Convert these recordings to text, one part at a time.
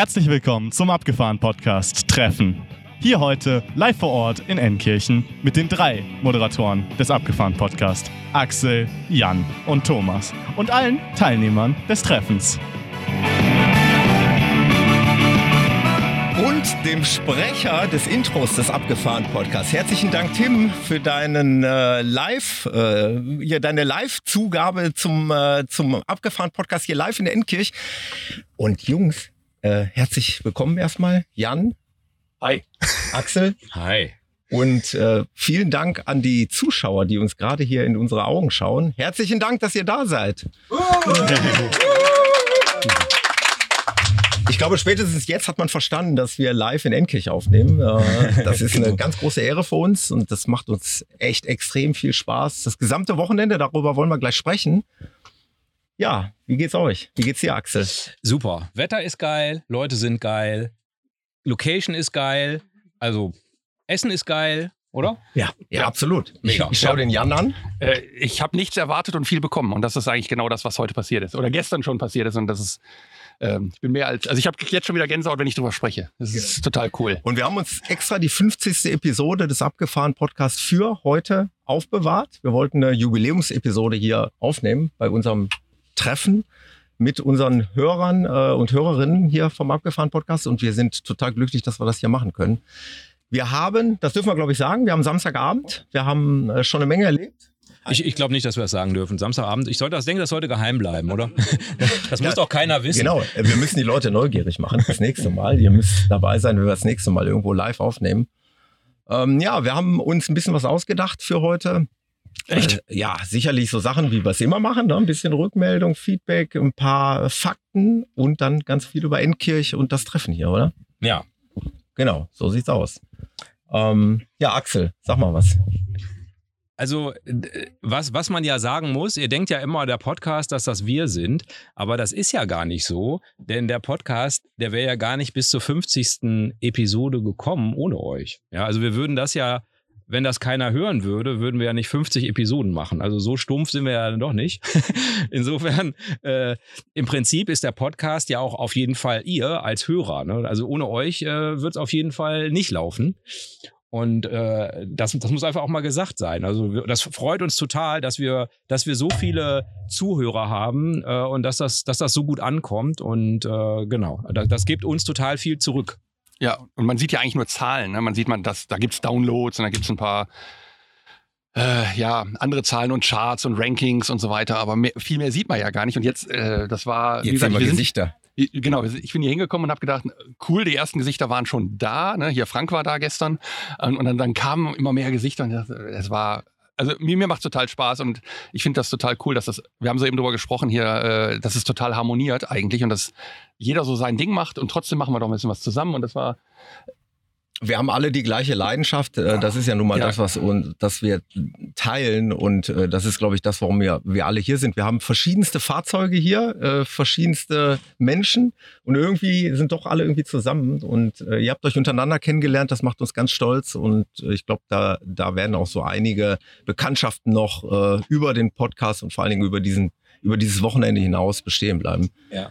Herzlich willkommen zum Abgefahren Podcast Treffen. Hier heute live vor Ort in Ennkirchen mit den drei Moderatoren des Abgefahren Podcast: Axel, Jan und Thomas und allen Teilnehmern des Treffens. und dem Sprecher des Intros des Abgefahren Podcasts. Herzlichen Dank, Tim, für deinen äh, Live, äh, ja, deine Live-Zugabe zum, äh, zum Abgefahren Podcast hier live in der Endkirch. Und Jungs, äh, herzlich willkommen erstmal. Jan. Hi. Axel. Hi. Und äh, vielen Dank an die Zuschauer, die uns gerade hier in unsere Augen schauen. Herzlichen Dank, dass ihr da seid. Ich glaube, spätestens jetzt hat man verstanden, dass wir live in Endkirch aufnehmen. Äh, Das ist eine ganz große Ehre für uns und das macht uns echt extrem viel Spaß. Das gesamte Wochenende, darüber wollen wir gleich sprechen. Ja, wie geht's euch? Wie geht's dir, Axel? Super. Wetter ist geil, Leute sind geil, Location ist geil, also Essen ist geil, oder? Ja, ja, absolut. Mega. Ich schaue den Jan an. Äh, ich habe nichts erwartet und viel bekommen. Und das ist eigentlich genau das, was heute passiert ist. Oder gestern schon passiert ist. Und das ist, ähm, ich bin mehr als, also ich habe jetzt schon wieder Gänsehaut, wenn ich drüber spreche. Das ist total cool. Und wir haben uns extra die 50. Episode des Abgefahren Podcasts für heute aufbewahrt. Wir wollten eine Jubiläumsepisode hier aufnehmen bei unserem Treffen mit unseren Hörern äh, und Hörerinnen hier vom Abgefahren Podcast und wir sind total glücklich, dass wir das hier machen können. Wir haben, das dürfen wir glaube ich sagen, wir haben Samstagabend, wir haben äh, schon eine Menge erlebt. Ich, ich glaube nicht, dass wir das sagen dürfen. Samstagabend, ich sollte das denken, das sollte geheim bleiben, oder? Das muss doch keiner wissen. Genau, wir müssen die Leute neugierig machen das nächste Mal. Ihr müsst dabei sein, wenn wir das nächste Mal irgendwo live aufnehmen. Ähm, ja, wir haben uns ein bisschen was ausgedacht für heute. Echt? Äh, ja, sicherlich so Sachen, wie wir es immer machen. Ne? Ein bisschen Rückmeldung, Feedback, ein paar Fakten und dann ganz viel über Endkirch und das Treffen hier, oder? Ja. Genau, so sieht's aus. Ähm, ja, Axel, sag mal was. Also, was, was man ja sagen muss, ihr denkt ja immer, der Podcast, dass das wir sind, aber das ist ja gar nicht so, denn der Podcast, der wäre ja gar nicht bis zur 50. Episode gekommen ohne euch. Ja, also wir würden das ja, wenn das keiner hören würde, würden wir ja nicht 50 Episoden machen. Also so stumpf sind wir ja doch nicht. Insofern, äh, im Prinzip ist der Podcast ja auch auf jeden Fall ihr als Hörer. Ne? Also ohne euch äh, wird es auf jeden Fall nicht laufen. Und äh, das, das muss einfach auch mal gesagt sein. Also das freut uns total, dass wir, dass wir so viele Zuhörer haben äh, und dass das, dass das so gut ankommt. Und äh, genau, das, das gibt uns total viel zurück. Ja, und man sieht ja eigentlich nur Zahlen. Ne? Man sieht, man, dass, da gibt's Downloads und da gibt's ein paar äh, ja, andere Zahlen und Charts und Rankings und so weiter. Aber mehr, viel mehr sieht man ja gar nicht. Und jetzt, äh, das war, Jetzt sehen wir wir sind, Gesichter. Genau, ich bin hier hingekommen und habe gedacht, cool, die ersten Gesichter waren schon da. Ne? Hier Frank war da gestern und, und dann, dann kamen immer mehr Gesichter und das, es war, also mir, mir macht total Spaß und ich finde das total cool, dass das, wir haben so eben drüber gesprochen hier, äh, dass es total harmoniert eigentlich und dass jeder so sein Ding macht und trotzdem machen wir doch ein bisschen was zusammen und das war, Wir haben alle die gleiche Leidenschaft. Äh, Das ist ja nun mal Ja. das, was uns, das wir teilen. Und äh, das ist, glaube ich, das, warum wir, wir alle hier sind. Wir haben verschiedenste Fahrzeuge hier, äh, verschiedenste Menschen und irgendwie sind doch alle irgendwie zusammen. Und äh, ihr habt euch untereinander kennengelernt. Das macht uns ganz stolz. Und äh, ich glaube, da, da werden auch so einige Bekanntschaften noch äh, über den Podcast und vor allen Dingen über diesen über dieses Wochenende hinaus bestehen bleiben. Ja.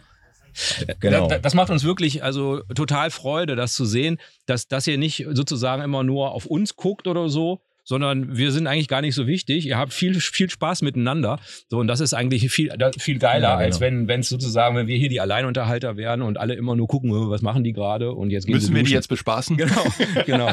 Genau. Das, das macht uns wirklich also total Freude, das zu sehen, dass, dass ihr nicht sozusagen immer nur auf uns guckt oder so, sondern wir sind eigentlich gar nicht so wichtig. Ihr habt viel, viel Spaß miteinander. So, und das ist eigentlich viel, viel geiler, Ja, genau. als wenn wenn es sozusagen, wenn wir hier die Alleinunterhalter wären und alle immer nur gucken, äh, was machen die gerade und jetzt gehen müssen sie wir die jetzt bespaßen? Genau, genau,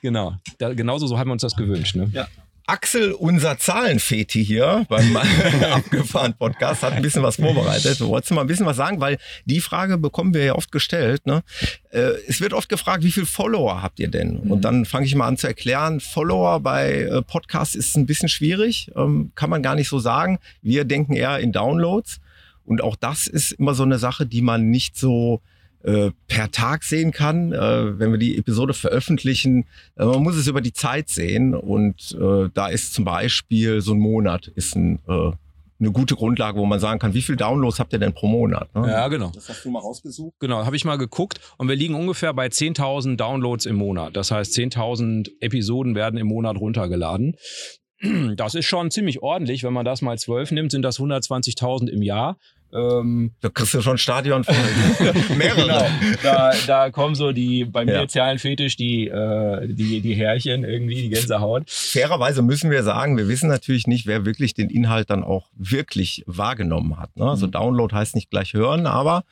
genau. Da, genauso so haben wir uns das gewünscht. Ne? Ja. Axel, unser Zahlenfeti hier beim Abgefahren Podcast, hat ein bisschen was vorbereitet. Du wolltest mal ein bisschen was sagen, weil die Frage bekommen wir ja oft gestellt. Ne? Äh, es wird oft gefragt, wie viel Follower habt ihr denn? Und dann fange ich mal an zu erklären. Follower bei äh, Podcasts ist ein bisschen schwierig, ähm, kann man gar nicht so sagen. Wir denken eher in Downloads. Und auch das ist immer so eine Sache, die man nicht so äh, per Tag sehen kann, äh, wenn wir die Episode veröffentlichen. Äh, man muss es über die Zeit sehen und äh, da ist zum Beispiel so ein Monat ist ein, äh, eine gute Grundlage, wo man sagen kann, wie viel Downloads habt ihr denn pro Monat? Ne? Ja, genau. Das hast du mal rausgesucht. Genau, habe ich mal geguckt und wir liegen ungefähr bei 10.000 Downloads im Monat. Das heißt, 10.000 Episoden werden im Monat runtergeladen. Das ist schon ziemlich ordentlich. Wenn man das mal zwölf nimmt, sind das 120.000 im Jahr. Ähm, Da kriegst du schon ein Stadion von mehrere. genau, da, da kommen so die, bei mir Ja. Zahlenfetisch, die, äh, die, die Härchen irgendwie, die Gänsehaut. Fairerweise müssen wir sagen, wir wissen natürlich nicht, wer wirklich den Inhalt dann auch wirklich wahrgenommen hat. Ne? Also Mhm. Download heißt nicht gleich hören, aber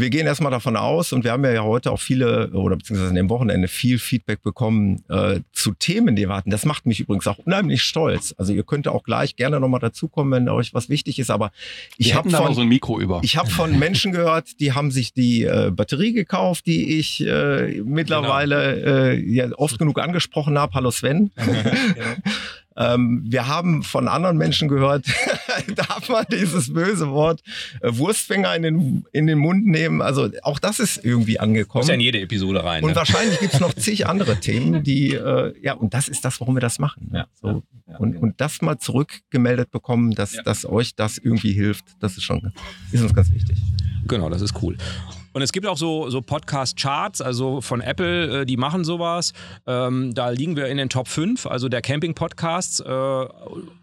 wir gehen erstmal davon aus und wir haben ja heute auch viele oder beziehungsweise an dem Wochenende viel Feedback bekommen äh, zu Themen, die wir hatten. Das macht mich übrigens auch unheimlich stolz. Also ihr könnt auch gleich gerne nochmal dazukommen, wenn euch was wichtig ist, aber ich habe von so ein Mikro über. ich habe von Menschen gehört, die haben sich die äh, Batterie gekauft, die ich äh, mittlerweile äh, ja, oft genug angesprochen habe. Hallo Sven. Ähm, wir haben von anderen Menschen gehört, darf man dieses böse Wort äh, Wurstfinger in den, in den Mund nehmen. Also auch das ist irgendwie angekommen. Muss ja in jede Episode rein. Und Ne? wahrscheinlich gibt's noch zig andere Themen, die, äh, ja, und das ist das, warum wir das machen. Ja, so. ja, und, und das mal zurückgemeldet bekommen, dass, dass euch das irgendwie hilft, das ist schon, ist uns ganz wichtig. Genau, das ist cool. Und es gibt auch so, so Podcast-Charts, also von Apple, äh, die machen sowas. Ähm, da liegen wir in den Top 5, also der Camping-Podcasts. Äh,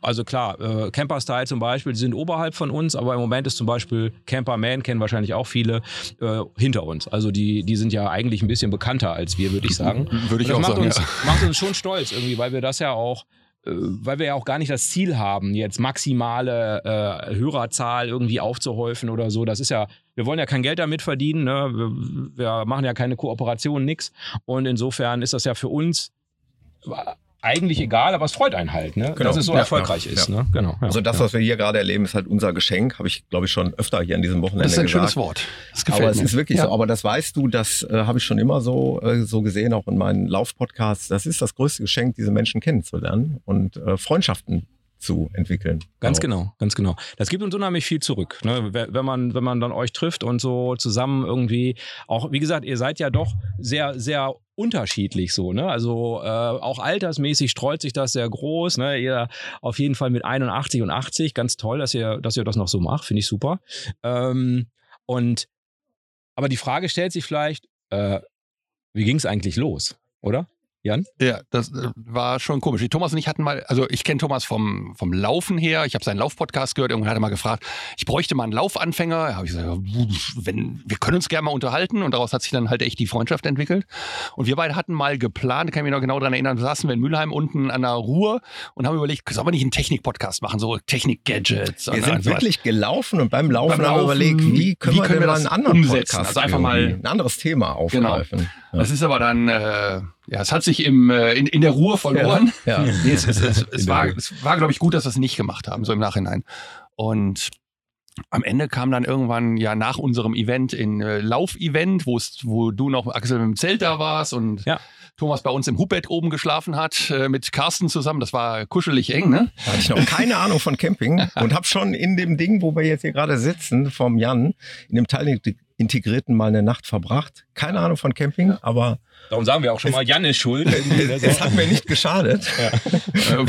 also klar, äh, Camper-Style zum Beispiel, die sind oberhalb von uns, aber im Moment ist zum Beispiel Camper-Man, kennen wahrscheinlich auch viele, äh, hinter uns. Also die, die sind ja eigentlich ein bisschen bekannter als wir, würde ich sagen. Würde ich auch macht sagen. uns, macht uns schon stolz irgendwie, weil wir das ja auch, äh, weil wir ja auch gar nicht das Ziel haben, jetzt maximale äh, Hörerzahl irgendwie aufzuhäufen oder so. Das ist ja, wir wollen ja kein Geld damit verdienen, ne? wir, wir machen ja keine Kooperation, nix. Und insofern ist das ja für uns eigentlich egal, aber es freut einen halt, ne? Genau. dass es so Ja, erfolgreich ja, ist. ja. Ne? Genau. Ja, Also das, ja. was wir hier gerade erleben, ist halt unser Geschenk, habe ich, glaube ich, schon öfter hier an diesem Wochenende Das ist ein gesagt. schönes Wort. Das gefällt Aber es mir. ist wirklich Ja. so. Aber das weißt du, das äh, habe ich schon immer so, äh, so gesehen, auch in meinen Laufpodcasts. Das ist das größte Geschenk, diese Menschen kennenzulernen und äh, Freundschaften zu entwickeln. Ganz Auch. genau, ganz genau. Das gibt uns unheimlich viel zurück, ne? Wenn wenn man, wenn man dann euch trifft und so zusammen irgendwie, auch wie gesagt, ihr seid ja doch sehr, sehr unterschiedlich so, ne? Also äh, auch altersmäßig streut sich das sehr groß, ne? Ihr auf jeden Fall mit 81 und 80, ganz toll, dass ihr, dass ihr das noch so macht, finde ich super. Ähm, und aber die Frage stellt sich vielleicht, äh, wie ging es eigentlich los, oder? Jan? Ja, das äh, war schon komisch. Die Thomas und ich hatten mal, also ich kenne Thomas vom, vom Laufen her. Ich habe seinen Laufpodcast gehört. Irgendwann hat er mal gefragt, ich bräuchte mal einen Laufanfänger. Da habe ich gesagt, wenn, wir können uns gerne mal unterhalten. Und daraus hat sich dann halt echt die Freundschaft entwickelt. Und wir beide hatten mal geplant, kann ich mich noch genau daran erinnern, saßen wir in Mülheim unten an der Ruhr und haben überlegt, sollen wir nicht einen Technik-Podcast machen, so Technik-Gadgets. Wir sind und sowas. wirklich gelaufen und beim Laufen, Beim haben wir Laufen, überlegt, wie können, wie wir können wir mal das einen anderen umsetzen? Podcast Also einfach mal- ein anderes Thema aufgreifen. Das ist aber dann, äh, ja, es hat sich im, äh, in, in der Ruhe verloren. Ja. Ja. Nee, es, es, es, es war, es war glaube ich, gut, dass wir es nicht gemacht haben, so im Nachhinein. Und am Ende kam dann irgendwann ja nach unserem Event in äh, Lauf-Event, wo du noch Axel mit dem Zelt da warst und Ja. Thomas bei uns im Hubbett oben geschlafen hat äh, mit Carsten zusammen. Das war kuschelig eng, ne? Da hatte ich noch keine Ahnung von Camping und habe schon in dem Ding, wo wir jetzt hier gerade sitzen, vom Jan, in dem Teilintegrierten mal eine Nacht verbracht. Keine Ahnung von Camping, aber Darum sagen wir auch schon mal, Jan ist schuld. es hat mir nicht geschadet. Ja.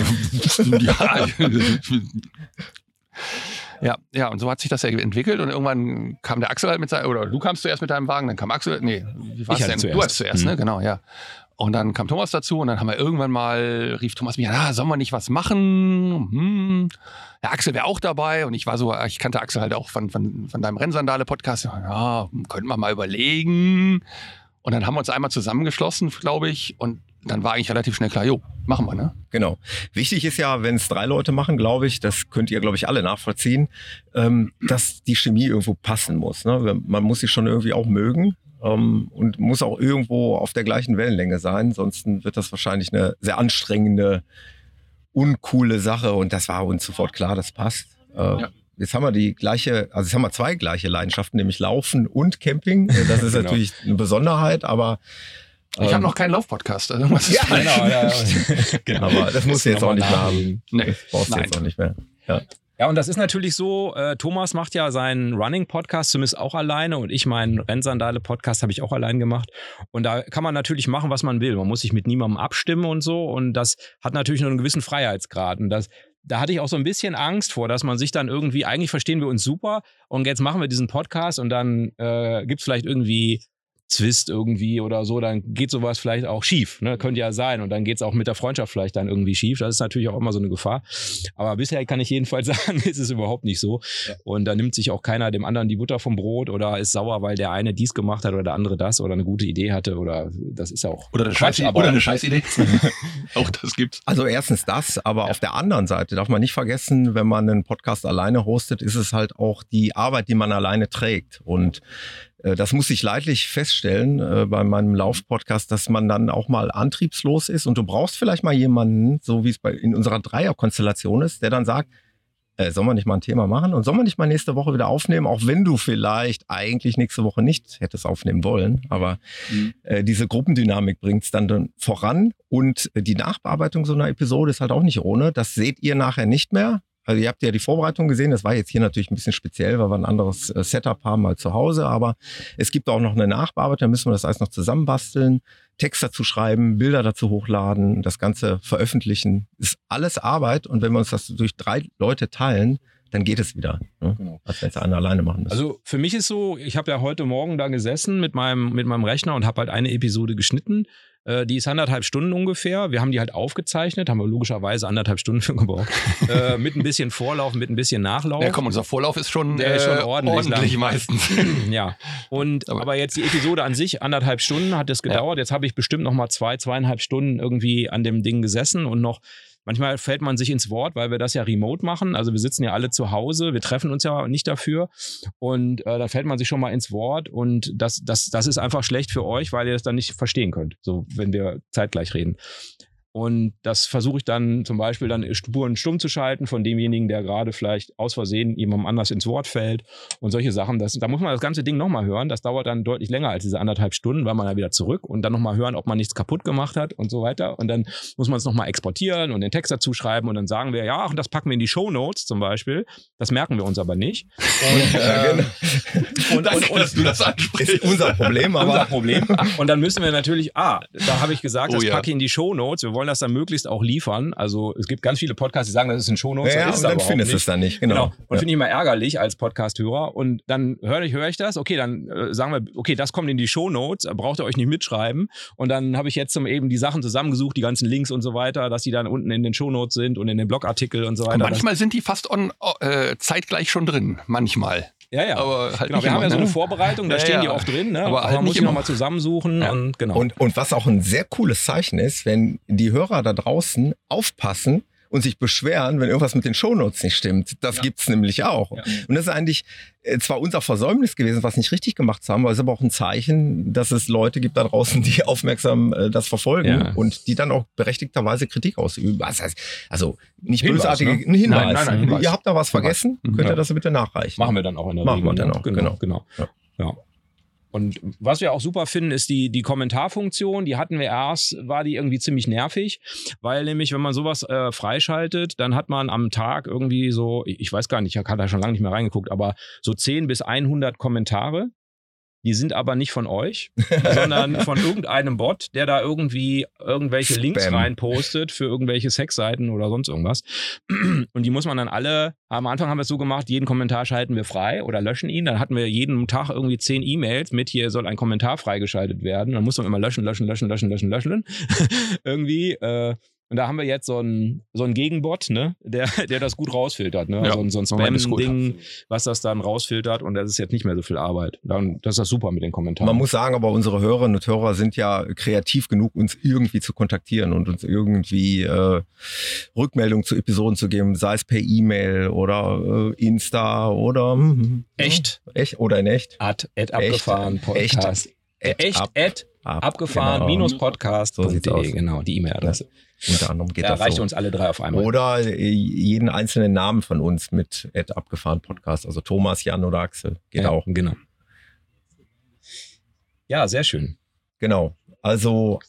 ja, ja, und so hat sich das ja entwickelt und irgendwann kam der Axel halt mit seinem, oder du kamst zuerst mit deinem Wagen, dann kam Axel, nee, wie Ich hatte denn? zuerst. Du hast zuerst, Mhm. ne, genau, ja. Und dann kam Thomas dazu und dann haben wir irgendwann mal, rief Thomas mich an, ah, sollen wir nicht was machen? Hm. Der Axel wäre auch dabei und ich war so, ich kannte Axel halt auch von, von, von deinem Rennsandale-Podcast. Ja, könnten wir mal überlegen. Und dann haben wir uns einmal zusammengeschlossen, glaube ich, und dann war eigentlich relativ schnell klar, jo, machen wir, ne? Genau. Wichtig ist ja, wenn es drei Leute machen, glaube ich, das könnt ihr, glaube ich, alle nachvollziehen, ähm, dass die Chemie irgendwo passen muss. Ne? Man muss sich schon irgendwie auch mögen ähm, und muss auch irgendwo auf der gleichen Wellenlänge sein. Sonst wird das wahrscheinlich eine sehr anstrengende, uncoole Sache. Und das war uns sofort klar, das passt. Äh, Ja. Jetzt haben wir die gleiche, also jetzt haben wir zwei gleiche Leidenschaften, nämlich Laufen und Camping. Äh, Das ist Genau. natürlich eine Besonderheit, aber Ich habe ähm, noch keinen Laufpodcast. Also ist Ja. Genau, ja, ja. genau. Aber das musst du jetzt auch nicht mehr haben. Nee. Das brauchst du jetzt auch nicht mehr. Ja, und das ist natürlich so, äh, Thomas macht ja seinen Running-Podcast zumindest auch alleine und ich meinen Rennsandale-Podcast habe ich auch allein gemacht. Und da kann man natürlich machen, was man will. Man muss sich mit niemandem abstimmen und so. Und das hat natürlich nur einen gewissen Freiheitsgrad. Und das, da hatte ich auch so ein bisschen Angst vor, dass man sich dann irgendwie, eigentlich verstehen wir uns super und jetzt machen wir diesen Podcast und dann äh, gibt es vielleicht irgendwie Zwist irgendwie oder so, dann geht sowas vielleicht auch schief. Ne? Könnte ja sein. Und dann geht es auch mit der Freundschaft vielleicht dann irgendwie schief. Das ist natürlich auch immer so eine Gefahr. Aber bisher kann ich jedenfalls sagen, ist es überhaupt nicht so. Ja. Und da nimmt sich auch keiner dem anderen die Butter vom Brot oder ist sauer, weil der eine dies gemacht hat oder der andere das oder eine gute Idee hatte oder das ist ja auch. Oder eine, Scheiß, oder eine Scheißidee. auch das gibt's. Also erstens das, aber ja. auf der anderen Seite darf man nicht vergessen, wenn man einen Podcast alleine hostet, ist es halt auch die Arbeit, die man alleine trägt. Und das muss ich leidlich feststellen äh, bei meinem Laufpodcast, dass man dann auch mal antriebslos ist und du brauchst vielleicht mal jemanden, so wie es bei, in unserer Dreierkonstellation ist, der dann sagt, äh, soll man nicht mal ein Thema machen und soll man nicht mal nächste Woche wieder aufnehmen, auch wenn du vielleicht eigentlich nächste Woche nicht hättest aufnehmen wollen. Aber mhm. äh, diese Gruppendynamik bringt es dann, dann voran und die Nachbearbeitung so einer Episode ist halt auch nicht ohne. Das seht ihr nachher nicht mehr. Also ihr habt ja die Vorbereitung gesehen, das war jetzt hier natürlich ein bisschen speziell, weil wir ein anderes äh, Setup haben als zu Hause, aber es gibt auch noch eine Nachbearbeitung, da müssen wir das alles noch zusammenbasteln, Text dazu schreiben, Bilder dazu hochladen, das Ganze veröffentlichen. Ist alles Arbeit und wenn wir uns das durch drei Leute teilen, dann geht es wieder. Ne? Genau. Als wenn es einer alleine machen müsste. Also für mich ist so, ich habe ja heute Morgen da gesessen mit meinem, mit meinem Rechner und habe halt eine Episode geschnitten äh, die ist anderthalb Stunden ungefähr. Wir haben die halt aufgezeichnet, haben wir logischerweise anderthalb Stunden für gebraucht. äh, mit ein bisschen Vorlauf, mit ein bisschen Nachlauf. Ja, komm, unser Vorlauf ist schon, Der ist schon äh, ordentlich, ordentlich meistens. ja. Und aber, aber, jetzt die Episode an sich, anderthalb Stunden hat es gedauert. Ja. Jetzt habe ich bestimmt noch mal zwei, zweieinhalb Stunden irgendwie an dem Ding gesessen und noch Manchmal fällt man sich ins Wort, weil wir das ja remote machen. Also wir sitzen ja alle zu Hause, wir treffen uns ja nicht dafür. Und äh, da fällt man sich schon mal ins Wort. Und das, das, das ist einfach schlecht für euch, weil ihr das dann nicht verstehen könnt, so wenn wir zeitgleich reden. Und das versuche ich dann zum Beispiel dann Spuren stumm zu schalten von demjenigen, der gerade vielleicht aus Versehen jemandem anders ins Wort fällt und solche Sachen. Das, da muss man das ganze Ding nochmal hören. Das dauert dann deutlich länger als diese anderthalb Stunden, weil man dann wieder zurück und dann nochmal hören, ob man nichts kaputt gemacht hat und so weiter. Und dann muss man es nochmal exportieren und den Text dazu schreiben und dann sagen wir, ja, und das packen wir in die Show Notes zum Beispiel. Das merken wir uns aber nicht. Und, äh, und, das, und, und, dass du das ansprichst. Ist unser Problem, aber. Unser Problem. Und dann müssen wir natürlich, ah, da habe ich gesagt, oh, das ja. packe ich in die Show Notes. Wir wollen wollen das dann möglichst auch liefern. Also es gibt ganz viele Podcasts, die sagen, das ist ein Shownotes. Ja, ja und dann findest du es dann nicht. Genau. genau. Und ja. finde ich immer ärgerlich als Podcast-Hörer. Und dann höre ich, höre ich das. Okay, dann äh, sagen wir, okay, das kommt in die Shownotes. Braucht ihr euch nicht mitschreiben. Und dann habe ich jetzt zum eben die Sachen zusammengesucht, die ganzen Links und so weiter, dass die dann unten in den Shownotes sind und in den Blogartikel und so weiter. Und manchmal sind die fast on, äh, zeitgleich schon drin. Manchmal. Ja, ja. Aber halt genau, wir haben ja so eine ne? Vorbereitung, da ja, stehen ja. die auch drin, ne? aber, aber halt man muss die nochmal zusammensuchen ja. und genau. Und, und was auch ein sehr cooles Zeichen ist, wenn die Hörer da draußen aufpassen und sich beschweren, wenn irgendwas mit den Shownotes nicht stimmt. Das ja. gibt's nämlich auch. Ja. Und das ist eigentlich äh, zwar unser Versäumnis gewesen, was nicht richtig gemacht zu haben, aber es ist aber auch ein Zeichen, dass es Leute gibt da draußen, die aufmerksam äh, das verfolgen ja. und die dann auch berechtigterweise Kritik ausüben. Was heißt, also nicht Hinweis, bösartige ne? Hinweis. Nein, nein, nein, Hinweis. Ihr habt da was vergessen, mhm. könnt ihr das bitte nachreichen. Machen wir dann auch in der Machen Regel. Machen wir dann auch, genau. genau. genau. ja. Und was wir auch super finden, ist die, die Kommentarfunktion. Die hatten wir erst, war die irgendwie ziemlich nervig, weil nämlich, wenn man sowas äh, freischaltet, dann hat man am Tag irgendwie so, ich weiß gar nicht, ich habe da schon lange nicht mehr reingeguckt, aber so 10 bis 100 Kommentare. Die sind aber nicht von euch, sondern von irgendeinem Bot, der da irgendwie irgendwelche Spam. Links reinpostet für irgendwelche Sexseiten oder sonst irgendwas. Und die muss man dann alle, am Anfang haben wir es so gemacht, jeden Kommentar schalten wir frei oder löschen ihn. Dann hatten wir jeden Tag irgendwie zehn E-Mails mit, hier soll ein Kommentar freigeschaltet werden. Dann muss man immer löschen, löschen, löschen, löschen, löschen, löschen. irgendwie. Äh, und da haben wir jetzt so einen, so einen Gegenbot, ne, der, der das gut rausfiltert, ne? Ja, so, so ein Spam-Ding, was das dann rausfiltert und das ist jetzt nicht mehr so viel Arbeit. Dann, das ist das super mit den Kommentaren. Man muss sagen, aber unsere Hörerinnen und Hörer sind ja kreativ genug, uns irgendwie zu kontaktieren und uns irgendwie äh, Rückmeldungen zu Episoden zu geben, sei es per E-Mail oder äh, Insta oder hm, echt. Ja, echt oder in echt. Ad, ad abgefahren, Podcast. Echt, echt, ad, ab, abgefahren, genau. minus podcast. So genau, die E-Mail-Adresse. Unter anderem geht da das reicht so. uns alle drei auf einmal. Oder äh, jeden einzelnen Namen von uns mit Ed abgefahren Podcast. Also Thomas, Jan oder Axel. Geht ja, auch. Genau. Ja, sehr schön. Genau. Also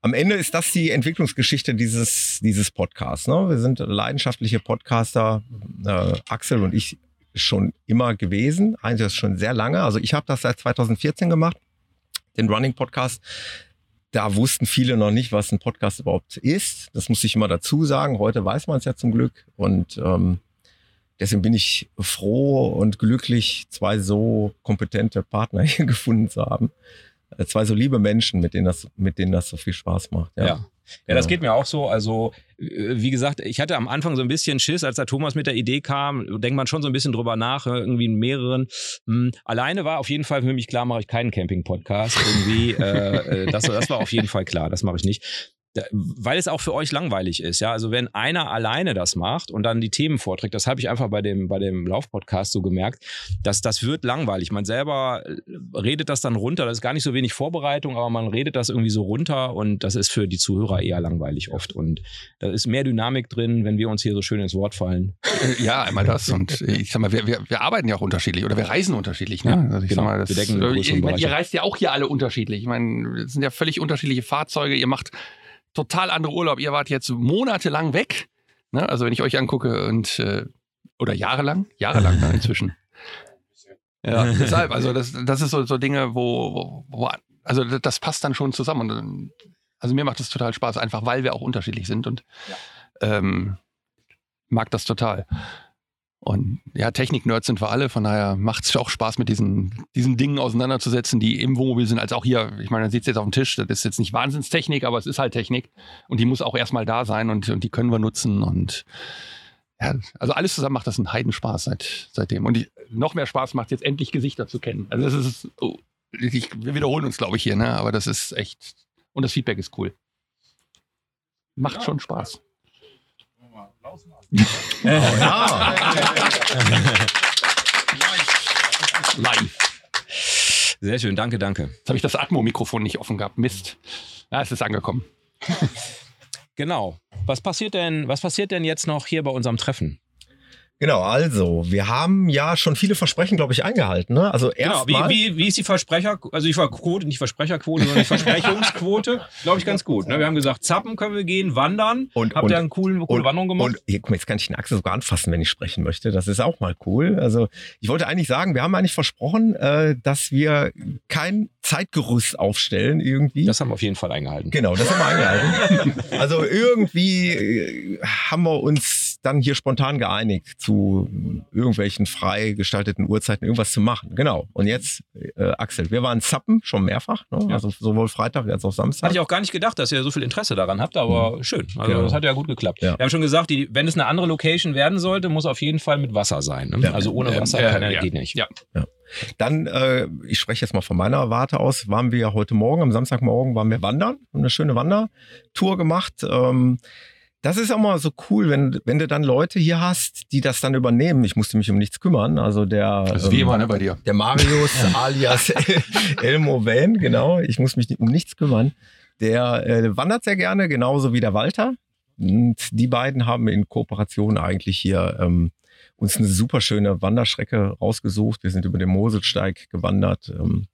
am Ende ist das die Entwicklungsgeschichte dieses, dieses Podcasts. Ne? Wir sind leidenschaftliche Podcaster, äh, Axel und ich schon immer gewesen. Eigentlich schon sehr lange. Also ich habe das seit 2014 gemacht, den Running Podcast da wussten viele noch nicht, was ein Podcast überhaupt ist. Das muss ich immer dazu sagen. Heute weiß man es ja zum Glück. Und ähm, deswegen bin ich froh und glücklich, zwei so kompetente Partner hier gefunden zu haben. Äh, Zwei so liebe Menschen, mit denen das, mit denen das so viel Spaß macht. Ja. Ja. Ja, das geht mir auch so. Also, äh, wie gesagt, ich hatte am Anfang so ein bisschen Schiss, als der Thomas mit der Idee kam, denkt man schon so ein bisschen drüber nach, äh, irgendwie in mehreren. Hm, Alleine war auf jeden Fall für mich klar, mache ich keinen Camping-Podcast. Irgendwie, äh, äh, das, das war auf jeden Fall klar, das mache ich nicht. Weil es auch für euch langweilig ist, ja. Also wenn einer alleine das macht und dann die Themen vorträgt, das habe ich einfach bei dem, bei dem Lauf-Podcast so gemerkt, dass das wird langweilig. Man selber äh, redet das dann runter, das ist gar nicht so wenig Vorbereitung, aber man redet das irgendwie so runter und das ist für die Zuhörer eher langweilig oft. Und da ist mehr Dynamik drin, wenn wir uns hier so schön ins Wort fallen. Äh, Ja, einmal das. Und äh, ich sag mal, wir, wir, wir arbeiten ja auch unterschiedlich oder wir reisen unterschiedlich. Ne? Ja, also ich genau. sag mal, das, größeren ich meine, ihr reist ja auch hier alle unterschiedlich. Ich meine, es sind ja völlig unterschiedliche Fahrzeuge. Ihr macht total andere Urlaub. Ihr wart jetzt monatelang weg. Ne? Also wenn ich euch angucke und äh, oder jahrelang, jahrelang ne, inzwischen. Ja, deshalb, also das, das ist so, so Dinge, wo, wo, wo, also das- passt dann schon zusammen. Und, also mir macht das total Spaß, einfach weil wir auch unterschiedlich sind und ähm, mag das total. Und ja, Technik-Nerds sind wir alle, von daher macht es auch Spaß, mit diesen, diesen Dingen auseinanderzusetzen, die im Wohnmobil sind, als auch hier. Ich meine, man sieht es jetzt auf dem Tisch, das ist jetzt nicht Wahnsinnstechnik, aber es ist halt Technik. Und die muss auch erstmal da sein und, und die können wir nutzen. Und ja, also alles zusammen macht das einen Heidenspaß seit, seitdem. Und die, noch mehr Spaß macht jetzt endlich Gesichter zu kennen. Also das ist, oh, ich, wir wiederholen uns, glaube ich, hier, ne? aber das ist echt, und das Feedback ist cool. Macht schon Spaß. Ja. Live. Sehr schön, danke, danke. Jetzt habe ich das Atmo-Mikrofon nicht offen gehabt. Mist. Ja, es ist angekommen. Genau. Was passiert denn, was passiert denn jetzt noch hier bei unserem Treffen? Genau, also, wir haben ja schon viele Versprechen, glaube ich, eingehalten. Ne? Also Genau, erstmal. wie, wie, wie ist die Versprecher, also die Quote, nicht Versprecherquote, sondern die Versprechungsquote, glaube ich, ganz gut. Ne? Wir haben gesagt, zappen können wir gehen, wandern. Und- Habt und- ihr eine coole, coole Wanderung gemacht? Und hier, guck mal, jetzt kann ich den Axel sogar anfassen, wenn ich sprechen möchte. Das ist auch mal cool. Also ich wollte eigentlich sagen, wir haben eigentlich versprochen, äh, dass wir kein Zeitgerüst aufstellen irgendwie. das haben wir auf jeden Fall eingehalten. Genau, das haben wir eingehalten. Also irgendwie äh, haben wir uns dann hier spontan geeinigt, zu irgendwelchen frei gestalteten Uhrzeiten irgendwas zu machen. Genau. Und jetzt, äh, Axel, wir waren zappen schon mehrfach, ne? Ja. also sowohl Freitag als auch Samstag. Hatte ich auch gar nicht gedacht, dass ihr so viel Interesse daran habt, aber schön. Also Genau. das hat ja gut geklappt. Ja. Wir haben schon gesagt, die, wenn es eine andere Location werden sollte, muss auf jeden Fall mit Wasser sein. Ne? Ja. Also ohne Ähm, Wasser ja, kann, ja. geht nicht. Ja. Dann, äh, ich spreche jetzt mal von meiner Warte aus, waren wir heute Morgen, am Samstagmorgen waren wir wandern, haben eine schöne Wandertour gemacht. Ähm, das ist auch mal so cool, wenn, wenn du dann Leute hier hast, die das dann übernehmen. Ich musste mich um nichts kümmern. Also der, Das ist wie ähm, immer, ne, bei dir. der Marius alias Elmo Van, genau. Ich muss mich um nichts kümmern. Der äh, wandert sehr gerne, genauso wie der Walter. Und die beiden haben in Kooperation eigentlich hier ähm, uns eine super schöne Wanderstrecke rausgesucht. Wir sind über den Moselsteig gewandert. Ähm,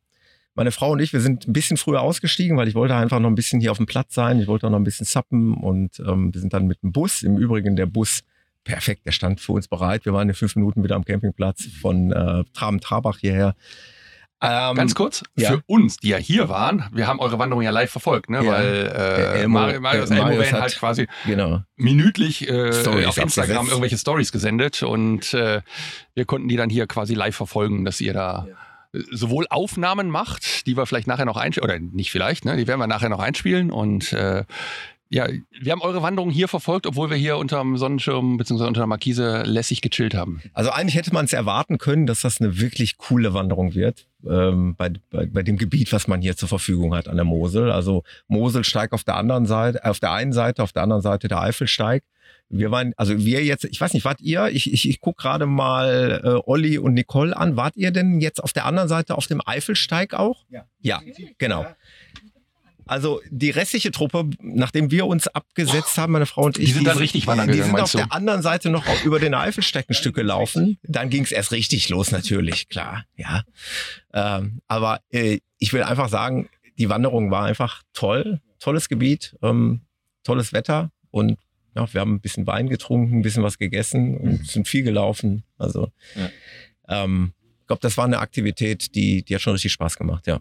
meine Frau und ich, wir sind ein bisschen früher ausgestiegen, weil ich wollte einfach noch ein bisschen hier auf dem Platz sein. Ich wollte auch noch ein bisschen zappen und ähm, wir sind dann mit dem Bus. Im Übrigen der Bus perfekt, der stand für uns bereit. Wir waren in fünf Minuten wieder am Campingplatz von äh, Traben-Trabach hierher. Ähm, Ganz kurz, ja. für uns, die ja hier waren, wir haben eure Wanderung ja live verfolgt, ne? Ja. weil äh, Elmo- Marius, Marius, Elmo Marius hat- halt quasi Genau. minütlich äh, auf Instagram abgesetzt. irgendwelche Stories gesendet und äh, wir konnten die dann hier quasi live verfolgen, dass ihr da äh, sowohl Aufnahmen macht, die wir vielleicht nachher noch einspielen, oder nicht vielleicht, ne? die werden wir nachher noch einspielen und äh, ja, wir haben eure Wanderung hier verfolgt, obwohl wir hier unterm Sonnenschirm bzw. unter der Markise lässig gechillt haben. Also eigentlich hätte man es erwarten können, dass das eine wirklich coole Wanderung wird ähm, bei, bei, bei dem Gebiet, was man hier zur Verfügung hat an der Mosel. Also Moselsteig auf der anderen Seite, auf der einen Seite, auf der anderen Seite der Eifelsteig. Wir waren, also wir jetzt, ich weiß nicht, wart ihr? Ich, ich, ich gucke gerade mal äh, Olli und Nicole an. Wart ihr denn jetzt auf der anderen Seite auf dem Eifelsteig auch? Ja. Ja, genau. Also die restliche Truppe, nachdem wir uns abgesetzt haben, meine Frau und ich, Die sind dann richtig wandern die gegangen, sind auf du? der anderen Seite noch über den Eifelsteig ein Stück gelaufen. Dann ging es erst richtig los, natürlich, klar, ja. Ähm, aber äh, ich will einfach sagen, die Wanderung war einfach toll, tolles Gebiet, ähm, tolles Wetter und ja, wir haben ein bisschen Wein getrunken, ein bisschen was gegessen und sind viel gelaufen. Also ähm, ich glaube, das war eine Aktivität, die, die hat schon richtig Spaß gemacht, ja.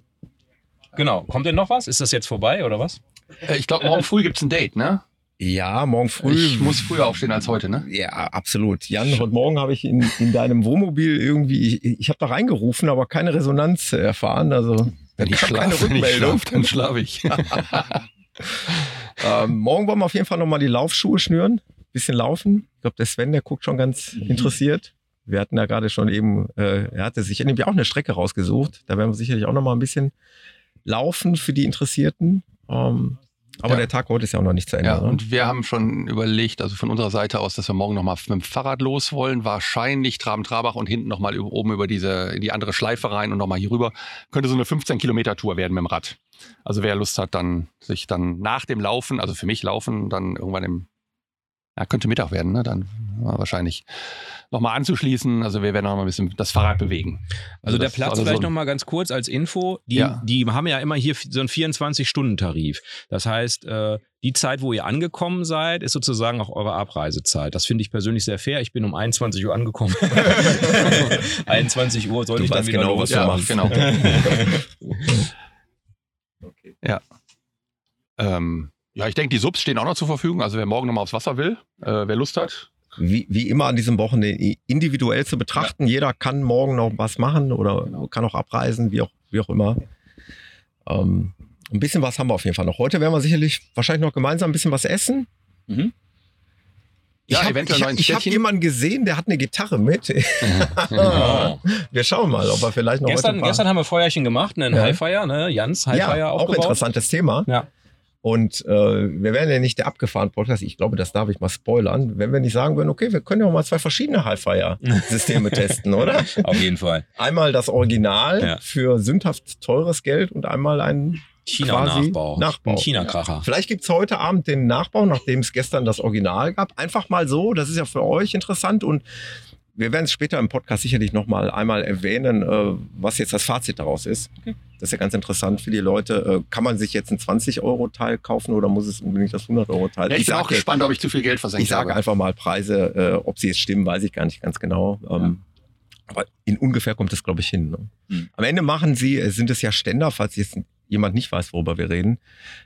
Genau. Kommt denn noch was? Ist das jetzt vorbei oder was? Äh, ich glaube, morgen früh gibt's ein Date, ne? Ja, morgen früh. Ich muss früher aufstehen als heute, ne? Ja, absolut. Jan, heute Morgen habe ich in, in deinem Wohnmobil irgendwie, ich, ich habe da reingerufen, aber keine Resonanz erfahren. Also Wenn ich schlafe, wenn ich schlafe, dann schlafe ich. ähm, morgen wollen wir auf jeden Fall nochmal die Laufschuhe schnüren, bisschen laufen. Ich glaube, der Sven, der guckt schon ganz interessiert. Wir hatten da gerade schon eben, äh, er hatte sich nämlich auch eine Strecke rausgesucht. Da werden wir sicherlich auch nochmal ein bisschen laufen für die Interessierten. Ähm, aber Ja. der Tag heute ist ja auch noch nicht zu Ende. Ja, ne? und wir haben schon überlegt, also von unserer Seite aus, dass wir morgen nochmal mit dem Fahrrad los wollen. Wahrscheinlich Traben-Trabach und hinten nochmal oben über diese, in die andere Schleife rein und nochmal hier rüber. Könnte so eine 15-Kilometer-Tour werden mit dem Rad. Also wer Lust hat, dann sich dann nach dem Laufen, also für mich laufen, dann irgendwann im, ja, könnte Mittag werden, ne? Dann ja, wahrscheinlich nochmal anzuschließen. Also wir werden noch mal ein bisschen das Fahrrad bewegen. Also der das- Platz also so vielleicht ein- noch mal ganz kurz als Info. Die, Ja. die haben ja immer hier so einen 24-Stunden-Tarif. Das heißt, äh, die Zeit, wo ihr angekommen seid, ist sozusagen auch eure Abreisezeit. Das finde ich persönlich sehr fair. Ich bin um 21 Uhr angekommen. 21 Uhr sollte Du ich dann wieder genau, los. was Ja, machst. genau. Ja. Ähm, ja, ich denke, die Subs stehen auch noch zur Verfügung. Also wer morgen nochmal aufs Wasser will, äh, wer Lust hat. wie, wie immer an diesem Wochenende individuell zu betrachten. Jeder kann morgen noch was machen oder Genau. kann auch abreisen, wie auch, wie auch immer. Ähm, ein bisschen was haben wir auf jeden Fall noch. Heute werden wir sicherlich wahrscheinlich noch gemeinsam ein bisschen was essen. Mhm. Ich Ja, habe eventuell ich hab, ich hab Städtchen. jemanden gesehen, der hat eine Gitarre mit. Oh. Wir schauen mal, ob er vielleicht noch Gestern, gestern haben wir Feuerchen gemacht, einen Ja. Highfire, ne? Jans Highfire ja, auch aufgebaut. interessantes Thema. Ja. Und äh, wir werden ja nicht der abgefahren Podcast. Ich glaube, das darf ich mal spoilern. Wenn wir nicht sagen würden, okay, wir können ja auch mal zwei verschiedene Hi-Fi-Systeme testen, oder? Auf jeden Fall. Einmal das Original Ja. für sündhaft teures Geld und einmal ein China-Nachbau. Nachbau. Ein China-Kracher. Vielleicht gibt's heute Abend den Nachbau, nachdem es gestern das Original gab. Einfach mal so, das ist ja für euch interessant und wir werden es später im Podcast sicherlich nochmal einmal erwähnen, äh, was jetzt das Fazit daraus ist. Das ist ja ganz interessant für die Leute. Äh, kann man sich jetzt ein 20-Euro-Teil kaufen oder muss es unbedingt das 100-Euro-Teil? Ja, ich, bin sag auch gespannt, ob ich zu viel Geld versenkt Ich sage habe. einfach mal Preise, äh, ob sie jetzt stimmen, weiß ich gar nicht ganz genau. Ähm, Aber in ungefähr kommt es, glaube ich, hin. Ne? Mhm. Am Ende machen sie, äh, sind es ja Ständer, falls jetzt jemand nicht weiß, worüber wir reden,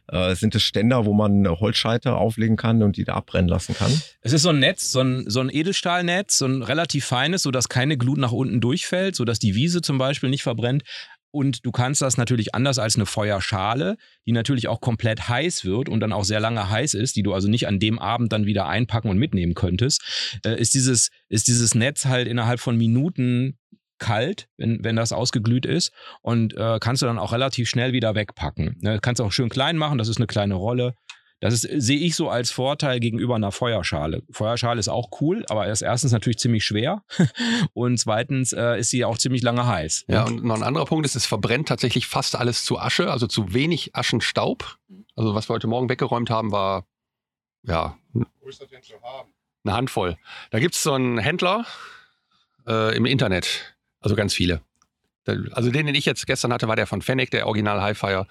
äh, sind es Ständer, wo man Holzscheite auflegen kann und die da abbrennen lassen kann. Es ist so ein Netz, so ein, so ein Edelstahlnetz, so ein relativ feines, sodass keine Glut nach unten durchfällt, sodass die Wiese zum Beispiel nicht verbrennt. Und du kannst das natürlich anders als eine Feuerschale, die natürlich auch komplett heiß wird und dann auch sehr lange heiß ist, die du also nicht an dem Abend dann wieder einpacken und mitnehmen könntest, äh, ist, dieses, ist dieses Netz halt innerhalb von Minuten kalt, wenn, wenn das ausgeglüht ist und äh, kannst du dann auch relativ schnell wieder wegpacken. Ne, kannst auch schön klein machen, das ist eine kleine Rolle. Das ist, sehe ich so als Vorteil gegenüber einer Feuerschale. Feuerschale ist auch cool, aber er ist erstens natürlich ziemlich schwer und zweitens äh, ist sie auch ziemlich lange heiß. Ja, und noch ein anderer Punkt ist, es verbrennt tatsächlich fast alles zu Asche, also zu wenig Aschenstaub. Also was wir heute Morgen weggeräumt haben, war ja Wo ist das denn zu haben? eine Handvoll. Da gibt es so einen Händler äh, im Internet, also ganz viele. Also den, den ich jetzt gestern hatte, war der von Fennec, der Original Hi-Fi.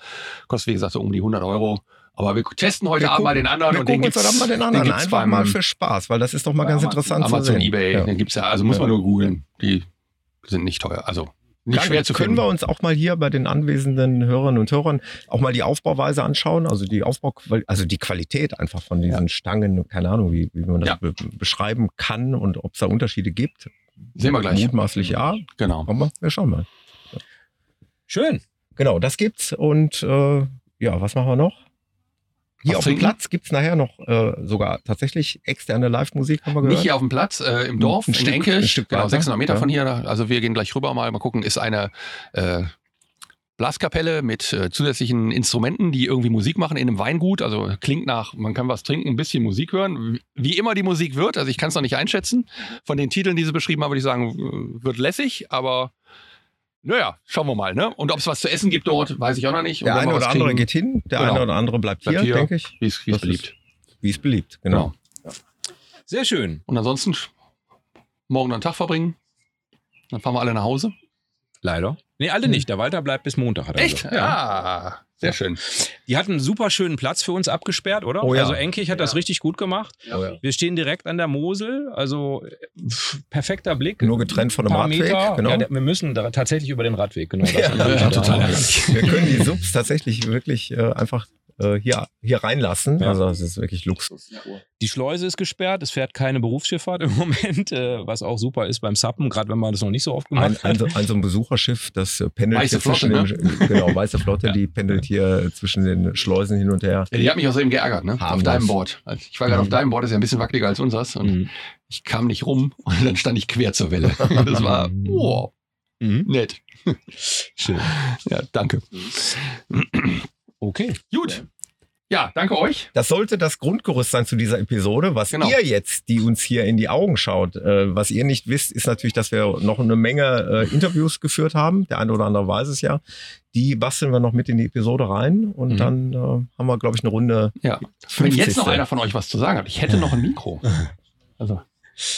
Kostet wie gesagt so um die 100 Euro. Aber wir testen heute Wir Abend mal gucken- den anderen. Wir und den gucken uns gibt's, doch mal den anderen gibt's einfach beim- mal für Spaß, weil das ist doch mal ganz interessant zu Amazon, sehen. Ebay, Ja. den gibt's ja. Also muss man Ja. nur googeln. Die sind nicht teuer. Also nicht Dann schwer zu können finden. wir uns auch mal hier bei den anwesenden Hörerinnen und Hörern auch mal die Aufbauweise anschauen, also die Aufbau, also die Qualität einfach von diesen Stangen, keine Ahnung, wie, wie man das Ja. be beschreiben kann und ob es da Unterschiede gibt. Sehen wir gleich. Mutmaßlich ja, Genau. aber wir schauen mal. Schön. Genau, das gibt's und äh, ja, was machen wir noch? Hier Was auf dem? Platz gibt's nachher noch äh, sogar tatsächlich externe Live-Musik, haben wir gehört. Nicht hier auf dem Platz, äh, im Dorf, Ein in Stück- Enkirch, ein Stück genau, weiter, 600 Meter ja. von hier. Also wir gehen gleich rüber mal, mal gucken, ist eine äh, Blaskapelle mit äh, zusätzlichen Instrumenten, die irgendwie Musik machen in einem Weingut. Also klingt nach, man kann was trinken, ein bisschen Musik hören. Wie immer die Musik wird, also ich kann es noch nicht einschätzen. Von den Titeln, die sie beschrieben haben, würde ich sagen, wird lässig, aber naja, schauen wir mal. Ne? Und ob es was zu essen gibt dort, weiß ich auch noch nicht. Und der eine oder andere kriegen, geht hin, der Genau. eine oder andere bleibt, Bleibt hier, hier. denke ich. Wie es beliebt. Wie es beliebt, genau. Sehr schön. Und ansonsten morgen einen Tag verbringen. Dann fahren wir alle nach Hause. Leider. Nee, alle nicht. Der Walter bleibt bis Montag. Hat er gesagt. Ja. Ja. Sehr schön. Die hatten einen super schönen Platz für uns abgesperrt, oder? Oh ja. Also Enkich hat das richtig gut gemacht. Oh ja. Wir stehen direkt an der Mosel, also pff, perfekter Blick. Nur getrennt von dem Radweg, Meter. genau. Ja, wir müssen da tatsächlich über den Radweg, genau. Das Ja, ja, total. Wir können die Subs tatsächlich wirklich äh, einfach äh, hier, hier reinlassen. Ja. Also das ist wirklich Luxus. Die Schleuse ist gesperrt, es fährt keine Berufsschifffahrt im Moment, äh, was auch super ist beim Sappen, gerade wenn man das noch nicht so oft gemacht Ein, hat. ein, so- ein so ein Besucherschiff, das äh, pendelt Weiße hier zwischen Flotte, den, genau, weiße Flotte, Ja. die pendelt hier zwischen den Schleusen hin und her. Ja, die hat mich außerdem geärgert, ne? Auf deinem Board. Also ich war gerade auf deinem Board, das ist ja ein bisschen wackeliger als unseres. Und Mhm. ich kam nicht rum und dann stand ich quer zur Welle. Das war wow, Mhm. nett. Schön. Ja, danke. Okay. Gut. Ja, danke euch. Das sollte das Grundgerüst sein zu dieser Episode. Was Genau. ihr jetzt, die uns hier in die Augen schaut, äh, was ihr nicht wisst, ist natürlich, dass wir noch eine Menge äh, Interviews geführt haben. Der eine oder andere weiß es ja. Die basteln wir noch mit in die Episode rein und Mhm. dann äh, haben wir, glaube ich, eine Runde. Ja. Wenn jetzt noch 50. einer von euch was zu sagen hat, ich hätte noch ein Mikro. Also,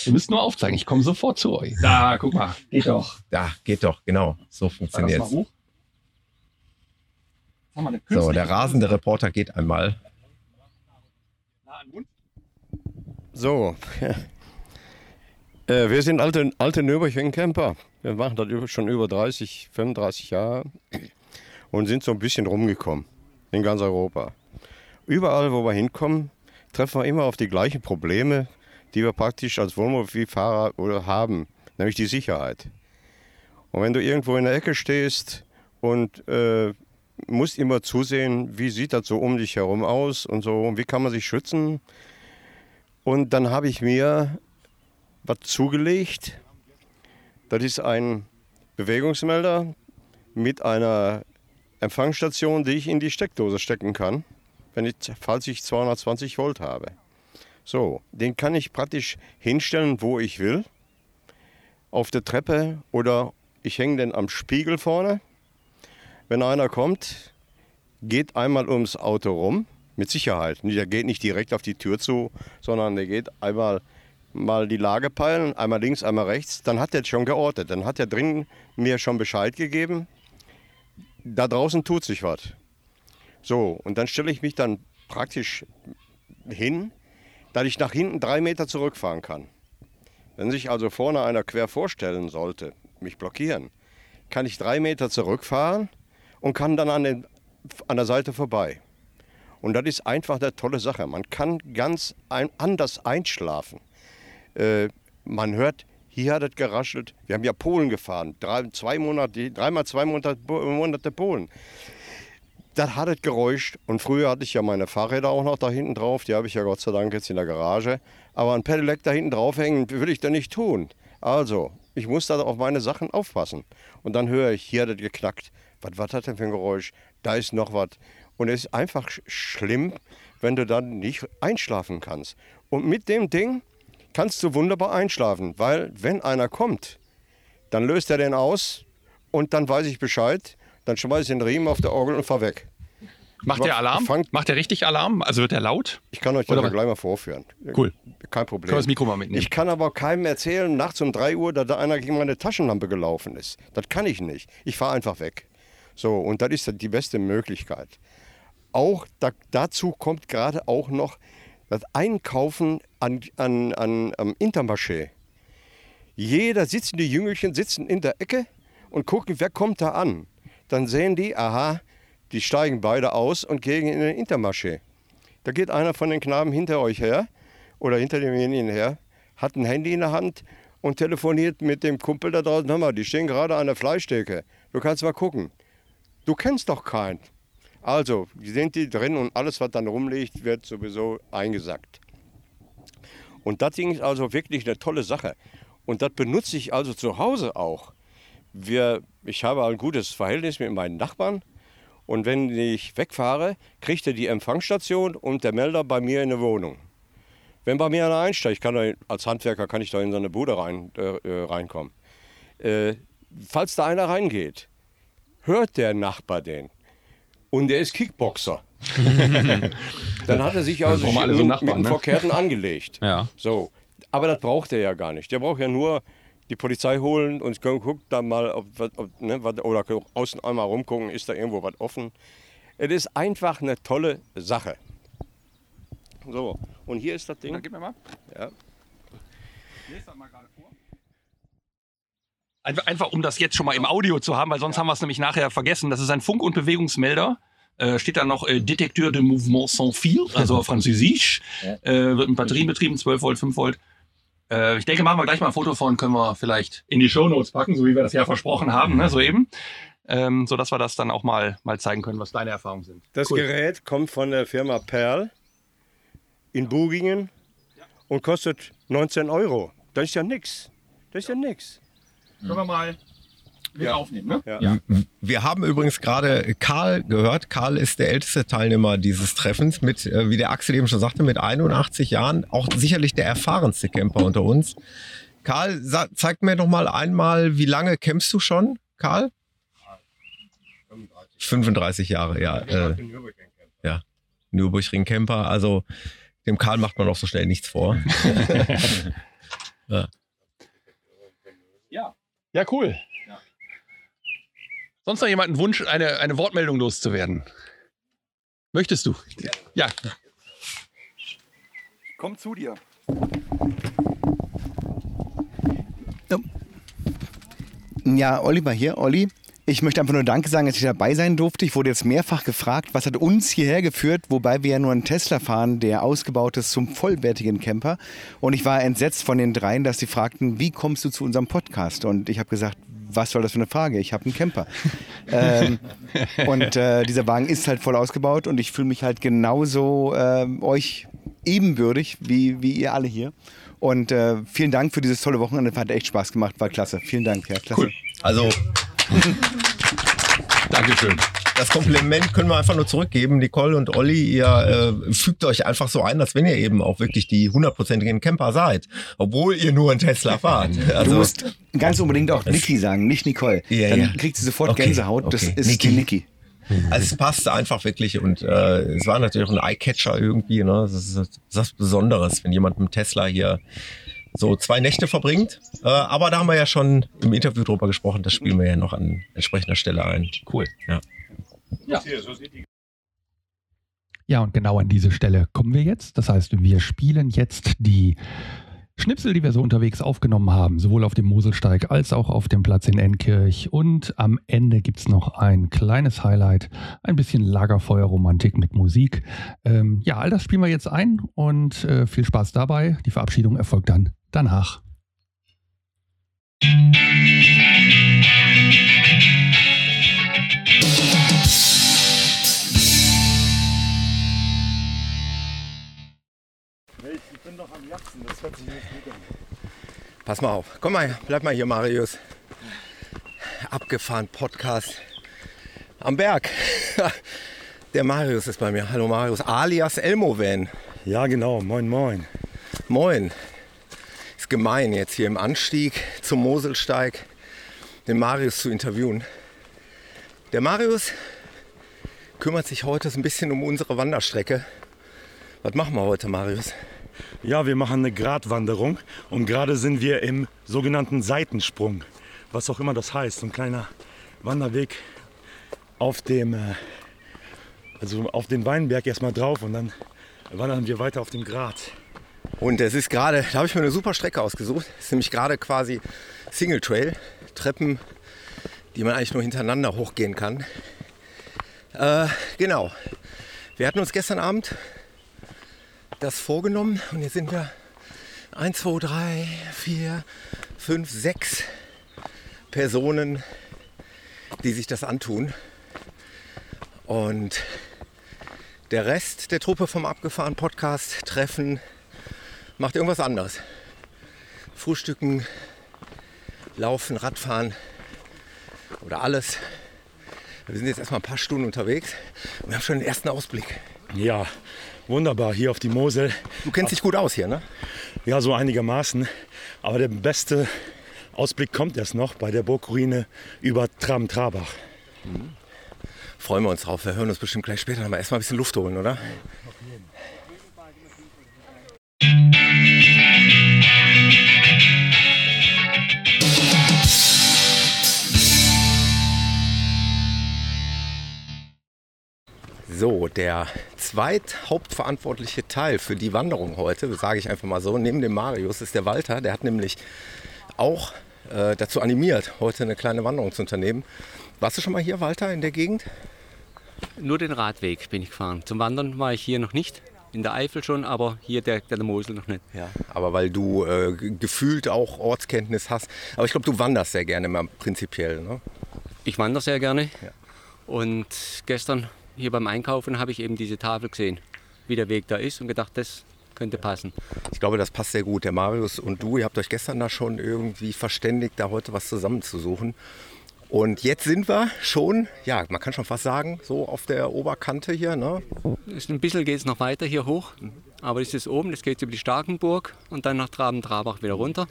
ihr müsst nur aufzeigen, ich komme sofort zu euch. Da, guck mal, geht doch. Ja, geht doch, genau. So funktioniert hoch. So, der rasende Reporter geht einmal. So, äh, wir sind alte, alte Nürburgring-Camper. Wir machen das schon über 30, 35 Jahre und sind so ein bisschen rumgekommen in ganz Europa. Überall, wo wir hinkommen, treffen wir immer auf die gleichen Probleme, die wir praktisch als Wohnmobilfahrer haben, nämlich die Sicherheit. Und wenn du irgendwo in der Ecke stehst und äh, musst immer zusehen, wie sieht das so um dich herum aus und so, wie kann man sich schützen, und dann habe ich mir was zugelegt. Das ist ein Bewegungsmelder mit einer Empfangsstation, die ich in die Steckdose stecken kann, wenn ich, falls ich 220 Volt habe. So, den kann ich praktisch hinstellen, wo ich will. Auf der Treppe oder ich hänge den am Spiegel vorne. Wenn einer kommt, geht einmal ums Auto rum, mit Sicherheit. Der geht nicht direkt auf die Tür zu, sondern der geht einmal mal die Lage peilen, einmal links, einmal rechts. Dann hat er schon geortet. Dann hat er drin mir schon Bescheid gegeben. Da draußen tut sich was. So, und dann stelle ich mich dann praktisch hin, dass ich nach hinten drei Meter zurückfahren kann. Wenn sich also vorne einer quer vorstellen sollte, mich blockieren, kann ich drei Meter zurückfahren und kann dann an, den, an der Seite vorbei. Und das ist einfach eine tolle Sache. Man kann ganz ein, anders einschlafen. Äh, man hört, hier hat es geraschelt. Wir haben ja Polen gefahren, drei, zwei Monate, dreimal zwei Monate, Monate Polen. Das hat es geräuscht. Und früher hatte ich ja meine Fahrräder auch noch da hinten drauf. Die habe ich ja Gott sei Dank jetzt in der Garage. Aber ein Pedelec da hinten draufhängen will ich da nicht tun. Also, ich muss da auf meine Sachen aufpassen. Und dann höre ich, hier hat es geknackt. Was war das denn für ein Geräusch? Da ist noch was. Und es ist einfach sch- schlimm, wenn du dann nicht einschlafen kannst. Und mit dem Ding kannst du wunderbar einschlafen, weil wenn einer kommt, dann löst er den aus und dann weiß ich Bescheid. Dann schmeiße ich den Riemen auf der Orgel und fahr weg. Macht der Alarm? Fang- Macht der richtig Alarm? Also wird der laut? Ich kann euch das gleich mal vorführen. Cool. Kein Können Problem. wir das Mikro mal mitnehmen? Ich kann aber keinem erzählen, nachts um 3 Uhr, dass da einer gegen meine Taschenlampe gelaufen ist. Das kann ich nicht. Ich fahre einfach weg. So, und das ist die beste Möglichkeit. Auch da, dazu kommt gerade auch noch das Einkaufen an, an, an, am Intermarché. Jeder sitzen, die Jüngelchen sitzen in der Ecke und gucken, wer kommt da an. Dann sehen die, aha, die steigen beide aus und gehen in den Intermarché. Da geht einer von den Knaben hinter euch her oder hinter demjenigen her, hat ein Handy in der Hand und telefoniert mit dem Kumpel da draußen. Hör mal, die stehen gerade an der Fleischtheke. Du kannst mal gucken. Du kennst doch keinen. Also, sind die drin und alles, was dann rumliegt, wird sowieso eingesackt. Und das Ding ist also wirklich eine tolle Sache. Und das benutze ich also zu Hause auch. Wir, ich habe ein gutes Verhältnis mit meinen Nachbarn. Und wenn ich wegfahre, kriegt er die Empfangsstation und der Melder bei mir in der Wohnung. Wenn bei mir einer einsteigt, kann da, als Handwerker kann ich da in so eine Bude rein, äh, äh, reinkommen. Äh, falls da einer reingeht, hört der Nachbar den. Und der ist Kickboxer. Dann hat er sich also alle so mit, Nachbarn, mit dem ne? Verkehrten angelegt. Ja. So, aber das braucht er ja gar nicht. Der braucht ja nur die Polizei holen und gu- guckt da mal, ob, ob, ne, oder außen einmal rumgucken, ist da irgendwo was offen. Es ist einfach eine tolle Sache. So, und hier ist das Ding. Dann gib mir mal. Ja. Einfach, einfach um das jetzt schon mal im Audio zu haben, weil sonst haben wir es nämlich nachher vergessen. Das ist ein Funk- und Bewegungsmelder äh, steht da noch äh, Detekteur de Mouvement sans fil, also auf Französisch. Äh, wird mit Batterien betrieben, 12 Volt, 5 Volt. Äh, ich denke, machen wir gleich mal ein Foto von, können wir vielleicht in die Shownotes packen, so wie wir das ja versprochen haben, ne, soeben. Ähm, so dass wir das dann auch mal, mal zeigen können, was deine Erfahrungen sind. Das Gerät kommt von der Firma Perl in Bugingen und kostet 19 Euro. Das ist ja nix. Das ist ja nix. Können wir mal wieder aufnehmen, ne? Ja. Wir haben übrigens gerade Karl gehört. Karl ist der älteste Teilnehmer dieses Treffens mit, äh, wie der Axel eben schon sagte, mit 81 Jahren. Auch sicherlich der erfahrenste Camper unter uns. Karl, zeig mir doch mal einmal, wie lange campst du schon, Karl? 35 Jahre, ja. Äh, ja. Nürburgring Camper. Also dem Karl macht man auch so schnell nichts vor. Ja, cool. Sonst noch jemand einen Wunsch, eine, eine Wortmeldung loszuwerden? Möchtest du? Ja. Komm zu dir. Ja, Oliver hier, Olli. Ich möchte einfach nur Danke sagen, dass ich dabei sein durfte. Ich wurde jetzt mehrfach gefragt, was hat uns hierher geführt, wobei wir ja nur einen Tesla fahren, der ausgebaut ist zum vollwertigen Camper. Und ich war entsetzt von den dreien, dass sie fragten, wie kommst du zu unserem Podcast? Und ich habe gesagt, was soll das für eine Frage? Ich habe einen Camper. ähm, und äh, dieser Wagen ist halt voll ausgebaut und ich fühle mich halt genauso ähm, euch ebenbürtig wie, wie ihr alle hier. Und äh, vielen Dank für dieses tolle Wochenende. Hat echt Spaß gemacht, war klasse. Vielen Dank, ja, klasse. Also Dankeschön. das Kompliment können wir einfach nur zurückgeben. Nicole und Olli, ihr äh, fügt euch einfach so ein, als wenn ihr eben auch wirklich die hundertprozentigen Camper seid. Obwohl ihr nur einen Tesla fahrt. Du Also, musst ganz unbedingt auch Niki sagen, nicht Nicole. Ja, Dann ja. kriegt sie sofort Okay, Gänsehaut. Das okay. ist Niki. die Niki. also es passte einfach wirklich und äh, es war natürlich auch ein Eyecatcher irgendwie. Ne? Das ist das ist was Besonderes, wenn jemand mit dem Tesla hier so zwei Nächte verbringt. Äh, aber da haben wir ja schon im Interview drüber gesprochen. Das spielen wir ja noch an entsprechender Stelle ein. Cool. Ja. Ja, und genau an diese Stelle kommen wir jetzt. Das heißt, wir spielen jetzt die Schnipsel, die wir so unterwegs aufgenommen haben, sowohl auf dem Moselsteig als auch auf dem Platz in Enkirch. Und am Ende gibt es noch ein kleines Highlight, ein bisschen Lagerfeuerromantik mit Musik. Ähm, ja, all das spielen wir jetzt ein und äh, viel Spaß dabei. Die Verabschiedung erfolgt dann danach. Pass mal auf. Komm mal, her. bleib mal hier, Marius. Abgefahren Podcast am Berg. Der Marius ist bei mir. Hallo Marius, alias Elmo-Van. Ja, genau. Moin, moin. Moin. Gemein, jetzt hier im Anstieg zum Moselsteig den Marius zu interviewen. Der Marius kümmert sich heute so ein bisschen um unsere Wanderstrecke. Was machen wir heute, Marius? Ja, wir machen eine Gratwanderung und gerade sind wir im sogenannten Seitensprung. Was auch immer das heißt. So ein kleiner Wanderweg auf dem, äh, also auf den Weinberg erstmal drauf und dann wandern wir weiter auf dem Grat. Und es ist gerade, da habe ich mir eine super Strecke ausgesucht. Es ist nämlich gerade quasi Single Trail, Treppen, die man eigentlich nur hintereinander hochgehen kann. Äh, genau. Wir hatten uns gestern Abend das vorgenommen und jetzt sind wir 1, 2, 3, 4, 5, 6 Personen, die sich das antun. Und der Rest der Truppe vom Abgefahren Podcast treffen macht irgendwas anderes. Frühstücken, Laufen, Radfahren oder alles. Wir sind jetzt erstmal ein paar Stunden unterwegs und wir haben schon den ersten Ausblick. Ja, wunderbar hier auf die Mosel. Du kennst dich gut aus hier, ne? Ja, so einigermaßen. Aber der beste Ausblick kommt erst noch bei der Burgruine über Tram-Trabach. Freuen wir uns drauf. Wir hören uns bestimmt gleich später nochmal. Erstmal ein bisschen Luft holen, oder? So, der zweithauptverantwortliche Teil für die Wanderung heute, sage ich einfach mal so, neben dem Marius ist der Walter. Der hat nämlich auch äh, dazu animiert, heute eine kleine Wanderung zu unternehmen. Warst du schon mal hier, Walter, in der Gegend? Nur den Radweg bin ich gefahren. Zum Wandern war ich hier noch nicht. In der Eifel schon, aber hier der, der Mosel noch nicht. Ja, aber weil du äh, ge- gefühlt auch Ortskenntnis hast. Aber ich glaube, du wanderst sehr gerne mal prinzipiell. Ne? Ich wandere sehr gerne. Ja. Und gestern hier beim Einkaufen habe ich eben diese Tafel gesehen, wie der Weg da ist und gedacht, das könnte passen. Ich glaube, das passt sehr gut. Der Marius und du, ihr habt euch gestern da schon irgendwie verständigt, da heute was zusammenzusuchen. Und jetzt sind wir schon, ja, man kann schon fast sagen, so auf der Oberkante hier. Ne? Ist ein bisschen geht es noch weiter hier hoch, aber das ist oben, das geht über die Starkenburg und dann nach Traben-Trabach wieder runter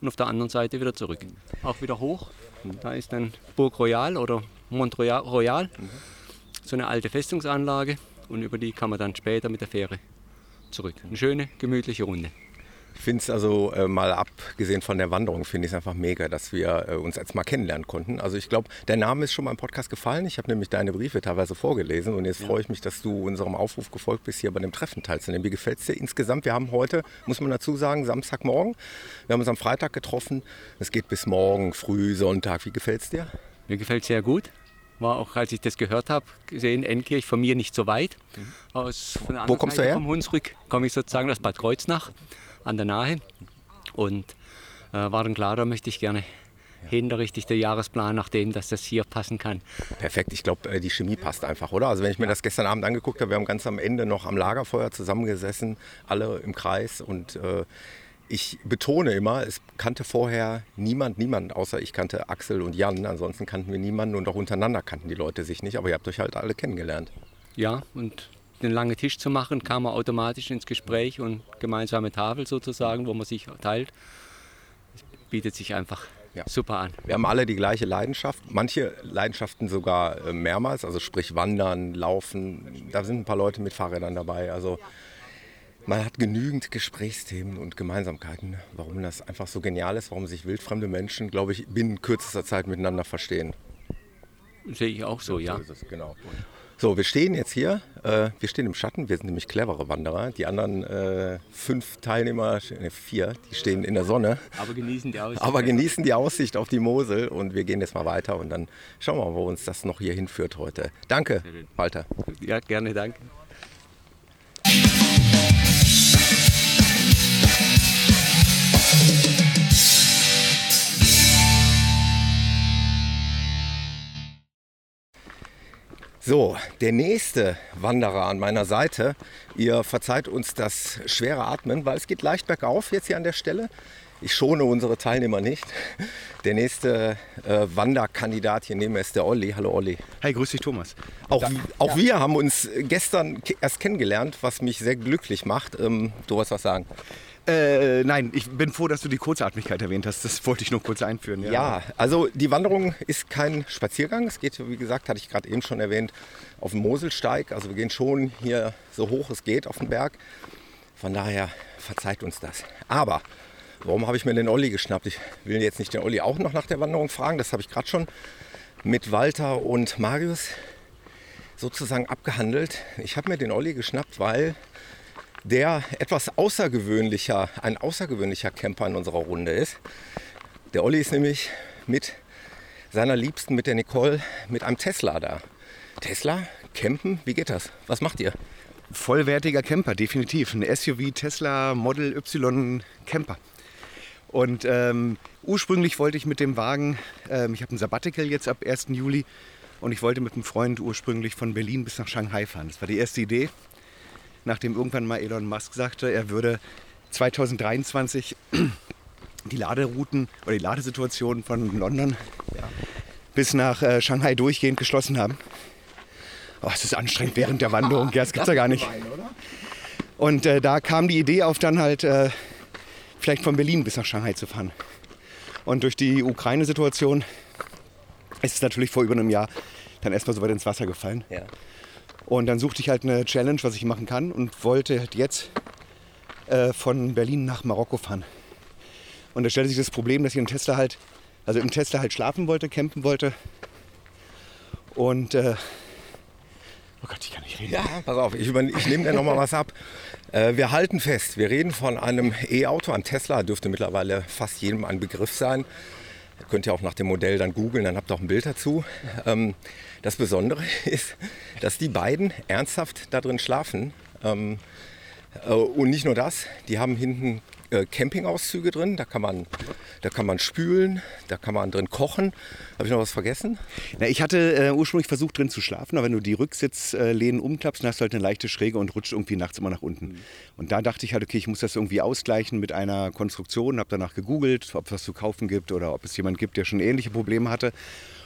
und auf der anderen Seite wieder zurück. Auch wieder hoch. Da ist dann Burg Royal oder Mont Royal, Royal, so eine alte Festungsanlage und über die kann man dann später mit der Fähre zurück. Eine schöne, gemütliche Runde. Ich finde es also äh, mal abgesehen von der Wanderung, finde ich es einfach mega, dass wir äh, uns jetzt mal kennenlernen konnten. Also ich glaube, der Name ist schon mal im Podcast gefallen. Ich habe nämlich deine Briefe teilweise vorgelesen und jetzt freue ich mich, dass du unserem Aufruf gefolgt bist, hier bei dem Treffen teilzunehmen. Wie gefällt es dir insgesamt? Wir haben heute, muss man dazu sagen, Samstagmorgen. Wir haben uns am Freitag getroffen. Es geht bis morgen früh, Sonntag. Wie gefällt es dir? Mir gefällt sehr gut. War auch, als ich das gehört habe, gesehen, Endkirch von mir nicht so weit. Aus, von der Wo kommst du Seite her? Vom Hunsrück komme ich sozusagen aus Bad Kreuznach an der Nahe. Und äh, war dann klar, da möchte ich gerne hin, da richte ich den Jahresplan nach dem, dass das hier passen kann. Perfekt, ich glaube, die Chemie passt einfach, oder? Also wenn ich mir das gestern Abend angeguckt habe, wir haben ganz am Ende noch am Lagerfeuer zusammengesessen, alle im Kreis und äh, ich betone immer, es kannte vorher niemand, niemand, außer ich kannte Axel und Jan. Ansonsten kannten wir niemanden und auch untereinander kannten die Leute sich nicht. Aber ihr habt euch halt alle kennengelernt. Ja, und den langen Tisch zu machen, kam man automatisch ins Gespräch und gemeinsame Tafel sozusagen, wo man sich teilt. Das bietet sich einfach Ja. super an. Wir haben alle die gleiche Leidenschaft, manche Leidenschaften sogar äh, mehrmals, also sprich Wandern, Laufen. Da sind ein paar Leute mit Fahrrädern dabei. Also man hat genügend Gesprächsthemen und Gemeinsamkeiten, warum das einfach so genial ist, warum sich wildfremde Menschen, glaube ich, binnen kürzester Zeit miteinander verstehen. Sehe ich auch so, ja. So es, genau. So, wir stehen jetzt hier, äh, wir stehen im Schatten, wir sind nämlich clevere Wanderer. Die anderen äh, fünf Teilnehmer, vier, die stehen in der Sonne. Aber genießen die Aussicht. Aber genießen die Aussicht auf die Mosel und wir gehen jetzt mal weiter und dann schauen wir mal, wo uns das noch hier hinführt heute. Danke, Walter. Ja, gerne, danke. So, der nächste Wanderer an meiner Seite. Ihr verzeiht uns das schwere Atmen, weil es geht leicht bergauf jetzt hier an der Stelle. Ich schone unsere Teilnehmer nicht. Der nächste äh, Wanderkandidat hier neben mir ist der Olli. Hallo Olli. Hi, grüß dich, Thomas. Auch, auch wir haben uns gestern erst kennengelernt, was mich sehr glücklich macht. Ähm, du wolltest was sagen. Äh, nein, ich bin froh, dass du die Kurzatmigkeit erwähnt hast. Das wollte ich nur kurz einführen. Ja, also die Wanderung ist kein Spaziergang. Es geht, wie gesagt, hatte ich gerade eben schon erwähnt, auf den Moselsteig. Also wir gehen schon hier so hoch es geht auf den Berg. Von daher verzeiht uns das. Aber warum habe ich mir den Olli geschnappt? Ich will jetzt nicht den Olli auch noch nach der Wanderung fragen. Das habe ich gerade schon mit Walter und Marius sozusagen abgehandelt. Ich habe mir den Olli geschnappt, weil der etwas außergewöhnlicher, ein außergewöhnlicher Camper in unserer Runde ist. Der Olli ist nämlich mit seiner Liebsten, mit der Nicole, mit einem Tesla da. Tesla, campen, wie geht das? Was macht ihr? Vollwertiger Camper, definitiv. Ein SUV Tesla Model Y Camper. Und ähm, ursprünglich wollte ich mit dem Wagen, ähm, ich habe ein Sabbatical jetzt ab 1. Juli und ich wollte mit einem Freund ursprünglich von Berlin bis nach Shanghai fahren. Das war die erste Idee, nachdem irgendwann mal Elon Musk sagte, er würde 2023 die Laderouten oder die Ladesituation von London bis nach äh, Shanghai durchgehend geschlossen haben. Oh, es ist anstrengend während der Wanderung. Ja, das gibt's ja gar nicht. Und äh, da kam die Idee auf, dann halt äh, vielleicht von Berlin bis nach Shanghai zu fahren. Und durch die Ukraine-Situation ist es natürlich vor über einem Jahr dann erstmal so weit ins Wasser gefallen. Ja. Und dann suchte ich halt eine Challenge, was ich machen kann und wollte halt jetzt äh, von Berlin nach Marokko fahren. Und da stellte sich das Problem, dass ich im Tesla halt, also im Tesla halt schlafen wollte, campen wollte. Und äh, oh Gott, ich kann nicht reden. Ja, pass auf, ich, ich nehme dir noch mal was ab. Äh, wir halten fest, wir reden von einem E-Auto, einem Tesla, dürfte mittlerweile fast jedem ein Begriff sein. Könnt ihr auch nach dem Modell dann googeln, dann habt ihr auch ein Bild dazu. Ähm, das Besondere ist, dass die beiden ernsthaft da drin schlafen. Ähm, äh, und nicht nur das, die haben hinten äh, Campingauszüge drin, da kann, man, da kann man spülen, da kann man drin kochen. Habe ich noch was vergessen? Na, ich hatte äh, ursprünglich versucht drin zu schlafen, aber wenn du die Rücksitzlehnen umklappst, dann hast du halt eine leichte Schräge und rutscht irgendwie nachts immer nach unten. Und da dachte ich halt, okay, ich muss das irgendwie ausgleichen mit einer Konstruktion, habe danach gegoogelt, ob es was zu kaufen gibt oder ob es jemand gibt, der schon ähnliche Probleme hatte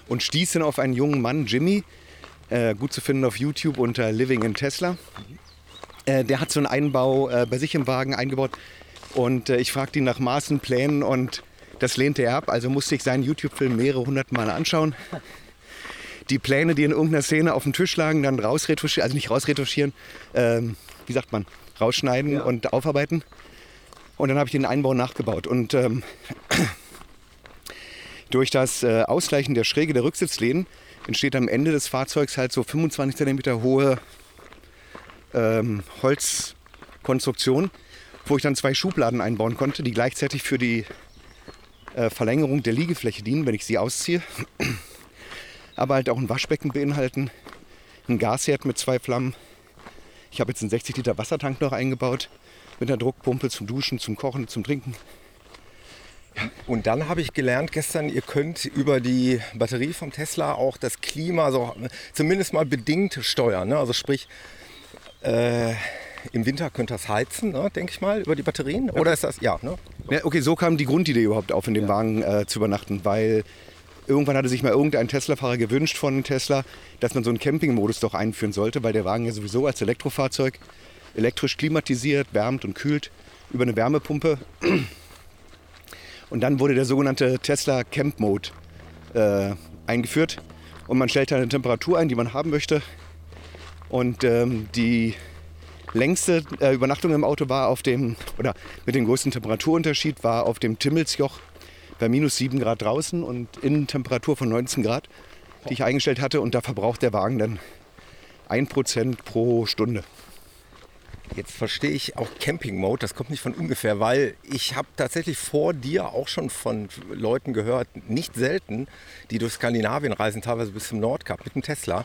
und stieß dann auf einen jungen Mann, Jimmy, äh, gut zu finden auf YouTube unter Living in Tesla. Äh, der hat so einen Einbau äh, bei sich im Wagen eingebaut. Und äh, ich fragte ihn nach Maßen, Plänen und das lehnte er ab. Also musste ich seinen YouTube-Film mehrere hundert Mal anschauen. Die Pläne, die in irgendeiner Szene auf dem Tisch lagen, dann rausretuschieren, also nicht rausretuschieren, ähm, wie sagt man, rausschneiden und aufarbeiten. Und dann habe ich den Einbau nachgebaut. Und ähm, durch das äh, Ausgleichen der Schräge der Rücksitzlehnen entsteht am Ende des Fahrzeugs halt so 25 cm hohe ähm, Holzkonstruktion, wo ich dann zwei Schubladen einbauen konnte, die gleichzeitig für die äh, Verlängerung der Liegefläche dienen, wenn ich sie ausziehe. Aber halt auch ein Waschbecken beinhalten, ein Gasherd mit zwei Flammen. Ich habe jetzt einen 60 Liter Wassertank noch eingebaut mit einer Druckpumpe zum Duschen, zum Kochen, zum Trinken. Und dann habe ich gelernt gestern, ihr könnt über die Batterie vom Tesla auch das Klima so zumindest mal bedingt steuern. Ne? Also sprich, äh, im Winter könnt ihr das heizen, ne, denke ich mal, über die Batterien. Oder ist das, ja, ne? Ja, okay, so kam die Grundidee überhaupt auf, in dem Wagen äh, zu übernachten, weil irgendwann hatte sich mal irgendein Tesla-Fahrer gewünscht von Tesla, dass man so einen Campingmodus doch einführen sollte, weil der Wagen ja sowieso als Elektrofahrzeug elektrisch klimatisiert, wärmt und kühlt über eine Wärmepumpe. Und dann wurde der sogenannte Tesla Camp Mode äh, eingeführt. Und man stellt eine Temperatur ein, die man haben möchte. Und ähm, die längste äh, Übernachtung im Auto war auf dem, oder mit dem größten Temperaturunterschied war auf dem Timmelsjoch bei minus 7 Grad draußen und Innentemperatur von 19 Grad, die ich eingestellt hatte. Und da verbraucht der Wagen dann 1% pro Stunde. Jetzt verstehe ich auch Camping Mode, das kommt nicht von ungefähr, weil ich habe tatsächlich vor dir auch schon von Leuten gehört, nicht selten, die durch Skandinavien reisen, teilweise bis zum Nordkap mit einem Tesla.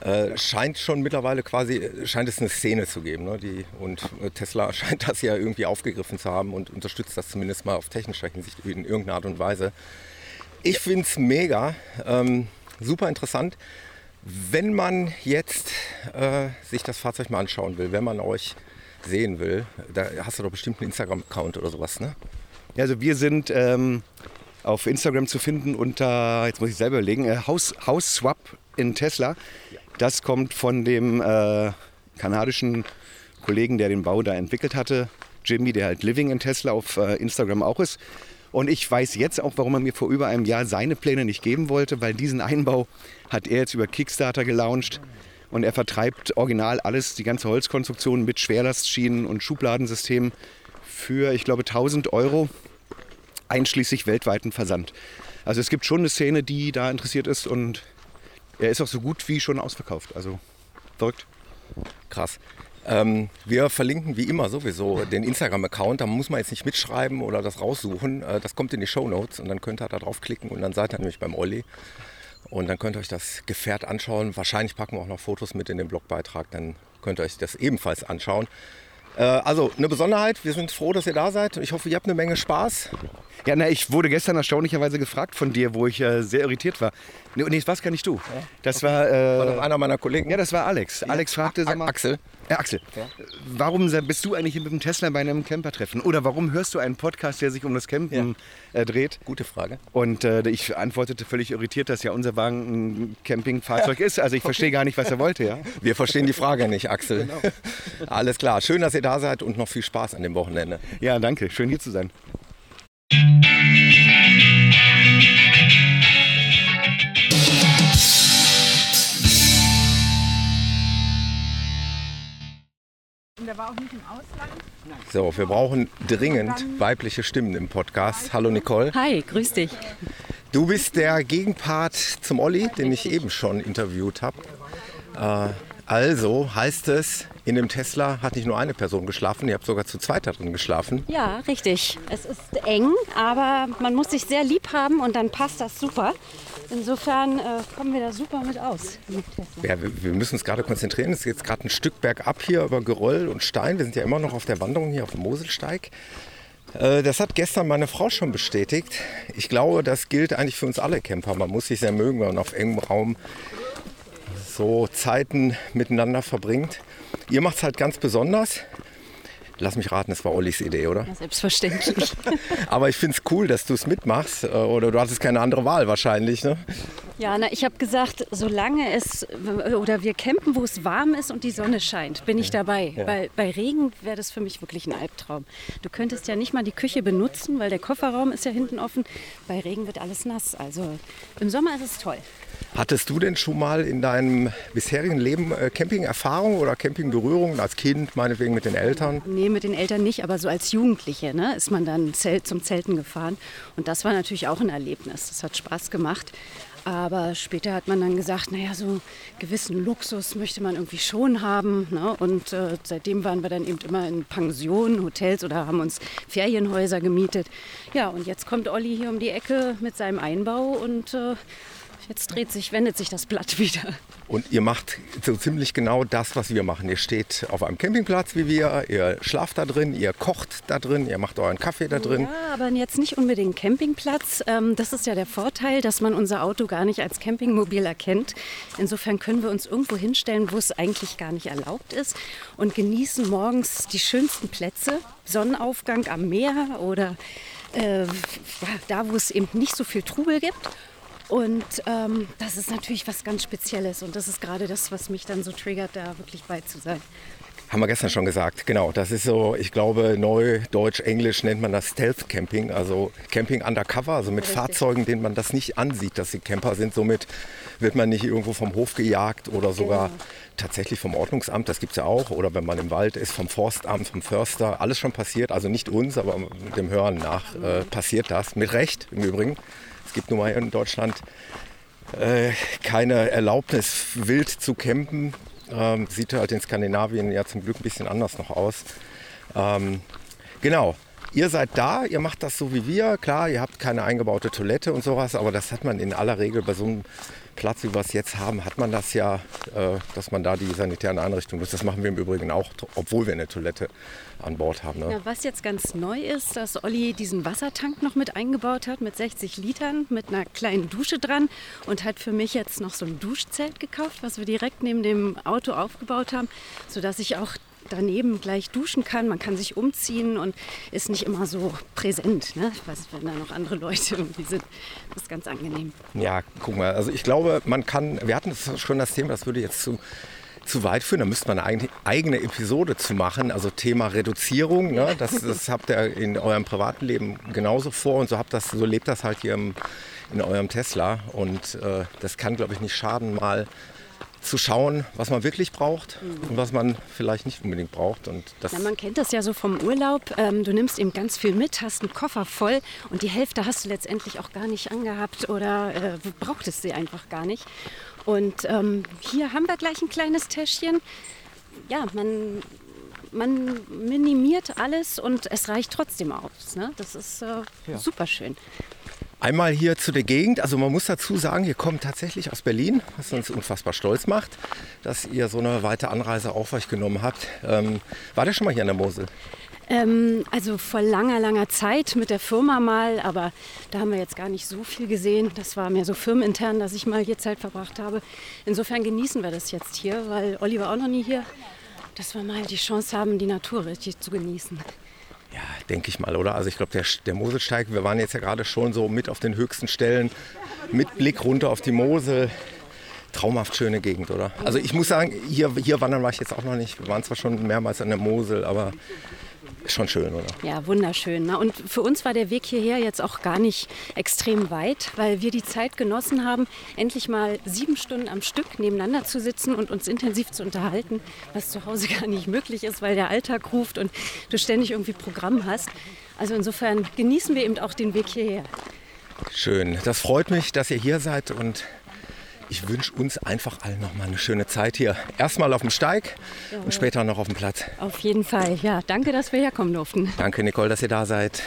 Äh, scheint schon mittlerweile quasi, scheint es eine Szene zu geben. Ne? Die, und äh, Tesla scheint das ja irgendwie aufgegriffen zu haben und unterstützt das zumindest mal auf technischer Hinsicht in irgendeiner Art und Weise. Ich finde es mega, ähm, super interessant. Wenn man jetzt äh, sich das Fahrzeug mal anschauen will, wenn man euch sehen will, da hast du doch bestimmt einen Instagram-Account oder sowas, ne? Ja, also wir sind ähm, auf Instagram zu finden unter, jetzt muss ich selber überlegen, äh, House, House Swap in Tesla. Das kommt von dem äh, kanadischen Kollegen, der den Bau da entwickelt hatte, Jimmy, der halt Living in Tesla auf äh, Instagram auch ist. Und ich weiß jetzt auch, warum er mir vor über einem Jahr seine Pläne nicht geben wollte, weil diesen Einbau hat er jetzt über Kickstarter gelauncht und er vertreibt original alles, die ganze Holzkonstruktion mit Schwerlastschienen und Schubladensystemen für, ich glaube, 1000 Euro, einschließlich weltweiten Versand. Also es gibt schon eine Szene, die da interessiert ist und er ist auch so gut wie schon ausverkauft. Also verrückt. Krass. Ähm, wir verlinken wie immer sowieso den Instagram-Account. Da muss man jetzt nicht mitschreiben oder das raussuchen. Äh, das kommt in die Show Notes und dann könnt ihr da draufklicken und dann seid ihr nämlich beim Olli. Und dann könnt ihr euch das Gefährt anschauen. Wahrscheinlich packen wir auch noch Fotos mit in den Blogbeitrag. Dann könnt ihr euch das ebenfalls anschauen. Äh, also eine Besonderheit. Wir sind froh, dass ihr da seid. Ich hoffe, ihr habt eine Menge Spaß. Ja, na, ich wurde gestern erstaunlicherweise gefragt von dir, wo ich äh, sehr irritiert war. Nee, nee, das war gar nicht du. Das war, äh, War einer meiner Kollegen. ja, das war Alex. Alex fragte, sag mal, Axel. Ja, Axel, warum bist du eigentlich mit dem Tesla bei einem Campertreffen? Oder warum hörst du einen Podcast, der sich um das Campen äh, dreht? Gute Frage. Und äh, ich antwortete völlig irritiert, dass ja unser Wagen ein Campingfahrzeug ist. Also ich verstehe gar nicht, was er wollte. Ja? Wir verstehen die Frage nicht, Axel. Alles klar. Schön, dass ihr da seid und noch viel Spaß an dem Wochenende. ja, danke. Schön hier zu sein. Der war auch nicht im Ausland. So, wir brauchen dringend weibliche Stimmen im Podcast. Hallo Nicole. Hi, grüß dich. Du bist der Gegenpart zum Olli, den ich eben schon interviewt habe. Äh, also heißt es, in dem Tesla hat nicht nur eine Person geschlafen, ihr habt sogar zu zweit da drin geschlafen. Ja, richtig. Es ist eng, aber man muss sich sehr lieb haben und dann passt das super. Insofern äh, kommen wir da super mit aus. Mit. Ja, wir, wir müssen uns gerade konzentrieren. Es ist jetzt gerade ein Stück bergab hier über Geröll und Stein. Wir sind ja immer noch auf der Wanderung hier auf dem Moselsteig. Äh, Das hat gestern meine Frau schon bestätigt. Ich glaube, das gilt eigentlich für uns alle Camper. Man muss sich sehr mögen, wenn man auf engem Raum so Zeiten miteinander verbringt. Ihr macht es halt ganz besonders. Lass mich raten, es war Ollis Idee, oder? Ja, selbstverständlich. Aber ich finde es cool, dass du es mitmachst. äh, Oder du hattest keine andere Wahl wahrscheinlich, ne? Ja, na, ich habe gesagt, solange es oder wir campen, wo es warm ist und die Sonne scheint, bin ich dabei. Ja. Weil bei Regen wäre das für mich wirklich ein Albtraum. Du könntest ja nicht mal die Küche benutzen, weil der Kofferraum ist ja hinten offen. Bei Regen wird alles nass. Also im Sommer ist es toll. Hattest du denn schon mal in deinem bisherigen Leben äh, Camping-Erfahrung oder Camping-Berührungen als Kind, meinetwegen mit den Eltern? Nee, mit den Eltern nicht, aber so als Jugendliche ne, ist man dann zum Zelten gefahren. Und das war natürlich auch ein Erlebnis. Das hat Spaß gemacht. Aber später hat man dann gesagt, naja, so gewissen Luxus möchte man irgendwie schon haben. Ne? Und äh, seitdem waren wir dann eben immer in Pensionen, Hotels oder haben uns Ferienhäuser gemietet. Ja, und jetzt kommt Olli hier um die Ecke mit seinem Einbau und äh, jetzt dreht sich, wendet sich das Blatt wieder. Und ihr macht so ziemlich genau das, was wir machen. Ihr steht auf einem Campingplatz wie wir, ihr schlaft da drin, ihr kocht da drin, ihr macht euren Kaffee da drin. Ja, aber jetzt nicht unbedingt Campingplatz. Ähm, das ist ja der Vorteil, dass man unser Auto gar nicht als Campingmobil erkennt. Insofern können wir uns irgendwo hinstellen, wo es eigentlich gar nicht erlaubt ist und genießen morgens die schönsten Plätze. Sonnenaufgang am Meer oder äh, ja, da, wo es eben nicht so viel Trubel gibt. Und ähm, das ist natürlich was ganz Spezielles. Und das ist gerade das, was mich dann so triggert, da wirklich bei zu sein. Haben wir gestern schon gesagt, genau. Das ist so, ich glaube, neu, deutsch, englisch nennt man das Stealth Camping, also Camping undercover, also mit Richtig. Fahrzeugen, denen man das nicht ansieht, dass sie Camper sind. Somit wird man nicht irgendwo vom Hof gejagt oder sogar Genau. tatsächlich vom Ordnungsamt, das gibt es ja auch, oder wenn man im Wald ist, vom Forstamt, vom Förster, alles schon passiert. Also nicht uns, aber dem Hören nach äh, passiert das. Mit Recht im Übrigen. Es gibt nun mal in Deutschland äh, keine Erlaubnis, wild zu campen. Ähm, sieht halt in Skandinavien ja zum Glück ein bisschen anders noch aus. Ähm, genau. Ihr seid da, ihr macht das so wie wir. Klar, ihr habt keine eingebaute Toilette und sowas, aber das hat man in aller Regel bei so einem Platz, wie wir es jetzt haben, hat man das ja, äh, dass man da die sanitären Einrichtungen nutzt. Das machen wir im Übrigen auch, obwohl wir eine Toilette an Bord haben. Ne? Ja, was jetzt ganz neu ist, dass Olli diesen Wassertank noch mit eingebaut hat mit 60 Litern, mit einer kleinen Dusche dran und hat für mich jetzt noch so ein Duschzelt gekauft, was wir direkt neben dem Auto aufgebaut haben, sodass ich auch daneben gleich duschen kann. Man kann sich umziehen und ist nicht immer so präsent. Ne? Ich weiß, wenn da noch andere Leute irgendwie sind, das ist ganz angenehm. Ja, guck mal, also ich glaube, man kann, wir hatten schon das Thema, das würde jetzt zu, zu weit führen, da müsste man eine eigene- eigene Episode zu machen, also Thema Reduzierung, ne? das, das habt ihr in eurem privaten Leben genauso vor und so, habt das, so lebt das halt hier im, in eurem Tesla und äh, das kann, glaube ich, nicht schaden, mal zu schauen, was man wirklich braucht und was man vielleicht nicht unbedingt braucht und das Ja, man kennt das ja so vom Urlaub. Ähm, du nimmst eben ganz viel mit, hast einen Koffer voll und die Hälfte hast du letztendlich auch gar nicht angehabt oder äh, brauchtest sie einfach gar nicht. Und ähm, hier haben wir gleich ein kleines Täschchen. Ja, man, man minimiert alles und es reicht trotzdem aus. Ne? Das ist äh, super schön. Einmal hier zu der Gegend. Also man muss dazu sagen, ihr kommt tatsächlich aus Berlin, was uns unfassbar stolz macht, dass ihr so eine weite Anreise auf euch genommen habt. Ähm, war der schon mal hier an der Mosel? Ähm, also vor langer, langer Zeit mit der Firma mal, aber da haben wir jetzt gar nicht so viel gesehen. Das war mehr so firmenintern, dass ich mal hier Zeit verbracht habe. Insofern genießen wir das jetzt hier, weil Olli war auch noch nie hier. Dass wir mal die Chance haben, die Natur richtig zu genießen. Denke ich mal, oder? Also ich glaube, der, der Moselsteig, wir waren jetzt ja gerade schon so mit auf den höchsten Stellen, mit Blick runter auf die Mosel. Traumhaft schöne Gegend, oder? Also ich muss sagen, hier, hier wandern war ich jetzt auch noch nicht. Wir waren zwar schon mehrmals an der Mosel, aber schon schön, oder? Ja, wunderschön. Ne? Und für uns war der Weg hierher jetzt auch gar nicht extrem weit, weil wir die Zeit genossen haben, endlich mal sieben Stunden am Stück nebeneinander zu sitzen und uns intensiv zu unterhalten, was zu Hause gar nicht möglich ist, weil der Alltag ruft und du ständig irgendwie Programm hast. Also insofern genießen wir eben auch den Weg hierher. Schön. Das freut mich, dass ihr hier seid und ich wünsche uns einfach allen nochmal eine schöne Zeit hier. Erstmal auf dem Steig Ja. und später noch auf dem Platz. Auf jeden Fall. Ja, danke, dass wir herkommen durften. Danke, Nicole, dass ihr da seid.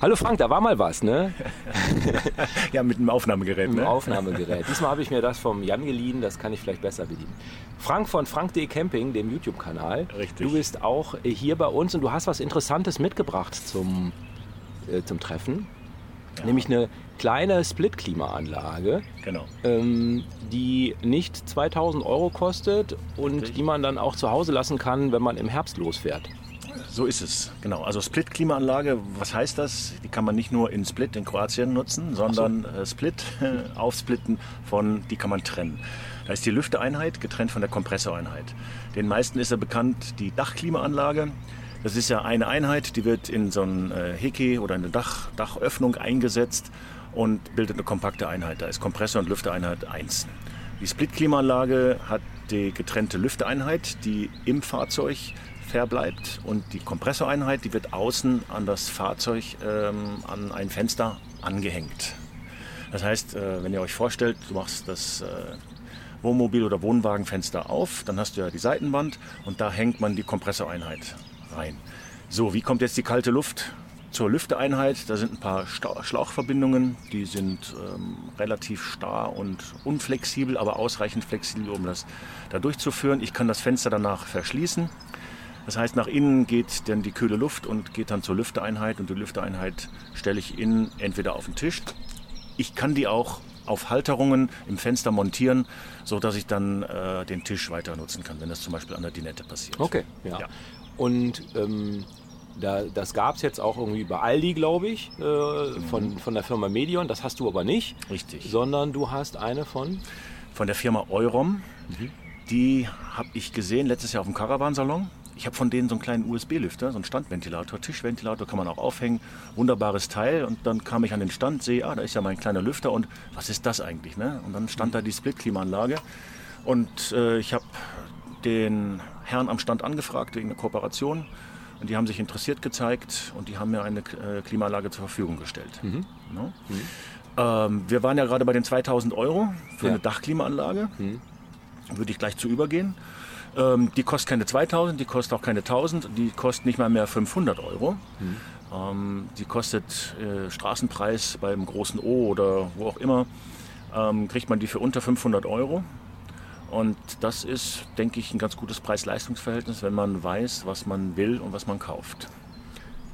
Hallo Frank, da war mal was, ne? Ja, mit einem Aufnahmegerät, Mit dem ne? Aufnahmegerät. Diesmal habe ich mir das vom Jan geliehen, das kann ich vielleicht besser bedienen. Frank von Frank.de Camping, dem YouTube-Kanal. Richtig. Du bist auch hier bei uns und du hast was Interessantes mitgebracht zum, äh, zum Treffen. Nämlich eine kleine Split-Klimaanlage, Genau. ähm, die nicht 2000 Euro kostet und die man dann auch zu Hause lassen kann, wenn man im Herbst losfährt. So ist es, genau. Also Split-Klimaanlage, was heißt das? Die kann man nicht nur in Split in Kroatien nutzen, sondern äh, Split, äh, aufsplitten von, die kann man trennen. Da ist die Lüfteeinheit getrennt von der Kompressoreinheit. Den meisten ist ja bekannt die Dachklimaanlage. Das ist ja eine Einheit, die wird in so ein äh, Heke oder eine Dach, Dachöffnung eingesetzt und bildet eine kompakte Einheit. Da ist Kompressor und Lüfteeinheit eins. Die Split-Klimaanlage hat die getrennte Lüfteeinheit, die im Fahrzeug verbleibt und die Kompressoreinheit, die wird außen an das Fahrzeug ähm, an ein Fenster angehängt. Das heißt, äh, wenn ihr euch vorstellt, du machst das äh, Wohnmobil- oder Wohnwagenfenster auf, dann hast du ja die Seitenwand und da hängt man die Kompressoreinheit rein. So, wie kommt jetzt die kalte Luft zur Lüfteeinheit? Da sind ein paar Sta- Schlauchverbindungen, die sind ähm, relativ starr und unflexibel, aber ausreichend flexibel, um das da durchzuführen. Ich kann das Fenster danach verschließen. Das heißt, nach innen geht dann die kühle Luft und geht dann zur Lüfteeinheit und die Lüfteeinheit stelle ich innen entweder auf den Tisch. Ich kann die auch auf Halterungen im Fenster montieren, so dass ich dann äh, den Tisch weiter nutzen kann, wenn das zum Beispiel an der Dinette passiert. Okay, ja. Und ähm, da, das gab es jetzt auch irgendwie bei Aldi, glaube ich, äh, von, von der Firma Medion. Das hast du aber nicht. Richtig. Sondern du hast eine von? Von der Firma Eurom. Die habe ich gesehen letztes Jahr auf dem Caravansalon. Ich habe von denen so einen kleinen USB-Lüfter, so einen Standventilator, Tischventilator kann man auch aufhängen. Wunderbares Teil. Und dann kam ich an den Stand, sehe, ah, da ist ja mein kleiner Lüfter und was ist das eigentlich? Ne? Und dann stand da die Split-Klimaanlage. Und äh, ich habe den Herrn am Stand angefragt wegen einer Kooperation. Und die haben sich interessiert gezeigt und die haben mir eine äh, Klimaanlage zur Verfügung gestellt. Mhm. Ne? Ähm, wir waren ja gerade bei den 2000 Euro für Ja. eine Dachklimaanlage. Würde ich gleich zu übergehen. Ähm, die kostet keine 2000, die kostet auch keine 1000, die kostet nicht mal mehr 500 Euro. Ähm, die kostet äh, Straßenpreis beim großen O oder wo auch immer, ähm, kriegt man die für unter 500 Euro. Und das ist, denke ich, ein ganz gutes Preis-Leistungs-Verhältnis, wenn man weiß, was man will und was man kauft.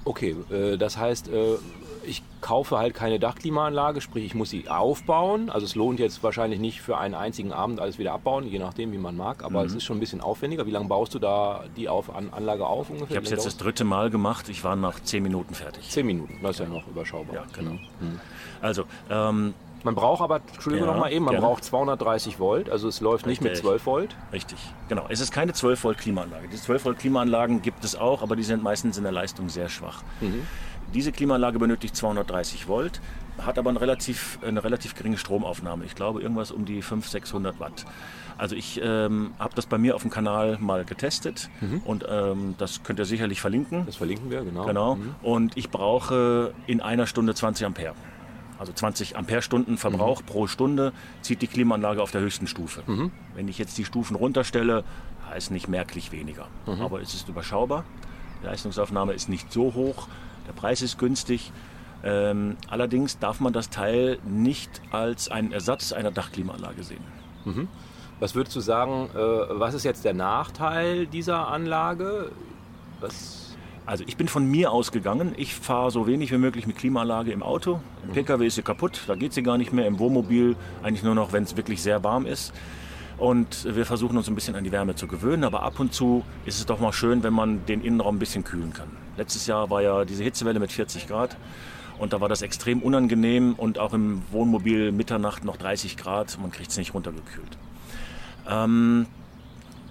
Okay, äh, das heißt, äh, ich kaufe halt keine Dachklimaanlage, sprich ich muss sie aufbauen. Also es lohnt jetzt wahrscheinlich nicht für einen einzigen Abend alles wieder abbauen, je nachdem wie man mag. Aber Mhm. es ist schon ein bisschen aufwendiger. Wie lange baust du da die auf, an, Anlage auf ungefähr? Ich habe es jetzt das dritte Mal gemacht, ich war nach 10 Minuten fertig. 10 Minuten, das ist ja noch überschaubar. Ja, genau. Mhm. Also, ähm, Man braucht aber, Entschuldigung Ja, noch mal eben, man gerne. braucht 230 Volt, also es läuft nicht mit Richtig. 12 Volt. Richtig, genau. Es ist keine 12 Volt Klimaanlage. Die 12 Volt Klimaanlagen gibt es auch, aber die sind meistens in der Leistung sehr schwach. Diese Klimaanlage benötigt 230 Volt, hat aber eine relativ, eine relativ geringe Stromaufnahme. Ich glaube irgendwas um die 500, 600 Watt. Also ich ähm, habe das bei mir auf dem Kanal mal getestet und ähm, das könnt ihr sicherlich verlinken. Das verlinken wir, genau. Genau. Mhm. Und ich brauche in einer Stunde 20 Ampere. Also 20 Ampere-Stunden Verbrauch Mhm. pro Stunde zieht die Klimaanlage auf der höchsten Stufe. Wenn ich jetzt die Stufen runterstelle, ist nicht merklich weniger. Mhm. Aber es ist überschaubar. Die Leistungsaufnahme ist nicht so hoch. Der Preis ist günstig. Ähm, allerdings darf man das Teil nicht als einen Ersatz einer Dachklimaanlage sehen. Mhm. Was würdest du sagen, äh, was ist jetzt der Nachteil dieser Anlage? Was Also ich bin von mir ausgegangen. Ich fahre so wenig wie möglich mit Klimaanlage im Auto. Im Pkw ist sie kaputt, da geht sie gar nicht mehr. Im Wohnmobil eigentlich nur noch, wenn es wirklich sehr warm ist. Und wir versuchen uns ein bisschen an die Wärme zu gewöhnen. Aber ab und zu ist es doch mal schön, wenn man den Innenraum ein bisschen kühlen kann. Letztes Jahr war ja diese Hitzewelle mit 40 Grad. Und da war das extrem unangenehm und auch im Wohnmobil Mitternacht noch 30 Grad. Man kriegt es nicht runtergekühlt. Ähm,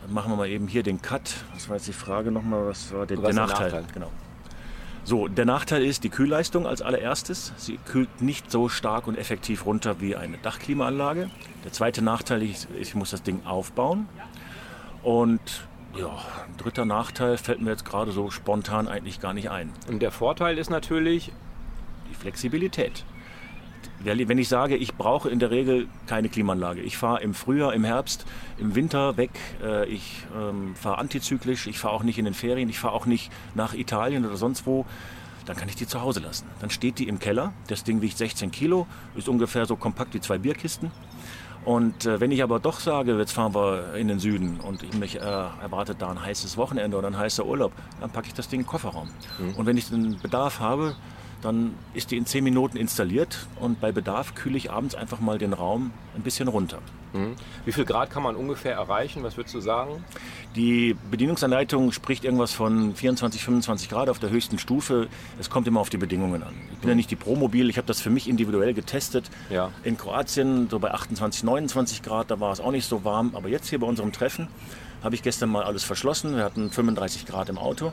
dann machen wir mal eben hier den Cut. Was war jetzt die Frage nochmal? Was war der, Was der ist der Nachteil? Nachteil? Genau. So, der Nachteil ist die Kühlleistung als allererstes. Sie kühlt nicht so stark und effektiv runter wie eine Dachklimaanlage. Der zweite Nachteil ist, ich muss das Ding aufbauen. Und ja, ein dritter Nachteil fällt mir jetzt gerade so spontan eigentlich gar nicht ein. Und der Vorteil ist natürlich, Die Flexibilität. Wenn ich sage, ich brauche in der Regel keine Klimaanlage. Ich fahre im Frühjahr, im Herbst, im Winter weg. Äh, Ich ähm, fahre antizyklisch. Ich fahre auch nicht in den Ferien. Ich fahre auch nicht nach Italien oder sonst wo. Dann kann ich die zu Hause lassen. Dann steht die im Keller. Das Ding wiegt 16 Kilo, ist ungefähr so kompakt wie zwei Bierkisten. Und äh, wenn ich aber doch sage, jetzt fahren wir in den Süden und ich mich äh, erwartet da ein heißes Wochenende oder ein heißer Urlaub, dann packe ich das Ding in den Kofferraum. Und wenn ich den Bedarf habe, dann ist die in 10 Minuten installiert und bei Bedarf kühle ich abends einfach mal den Raum ein bisschen runter. Mhm. wie viel Grad kann man ungefähr erreichen? Was würdest du sagen? Die Bedienungsanleitung spricht irgendwas von 24, 25 Grad auf der höchsten Stufe. Es kommt immer auf die Bedingungen an. Ich bin ja nicht die Promobil, ich habe das für mich individuell getestet. Ja. In Kroatien so bei 28, 29 Grad, da war es auch nicht so warm. Aber jetzt hier bei unserem Treffen habe ich gestern mal alles verschlossen. Wir hatten 35 Grad im Auto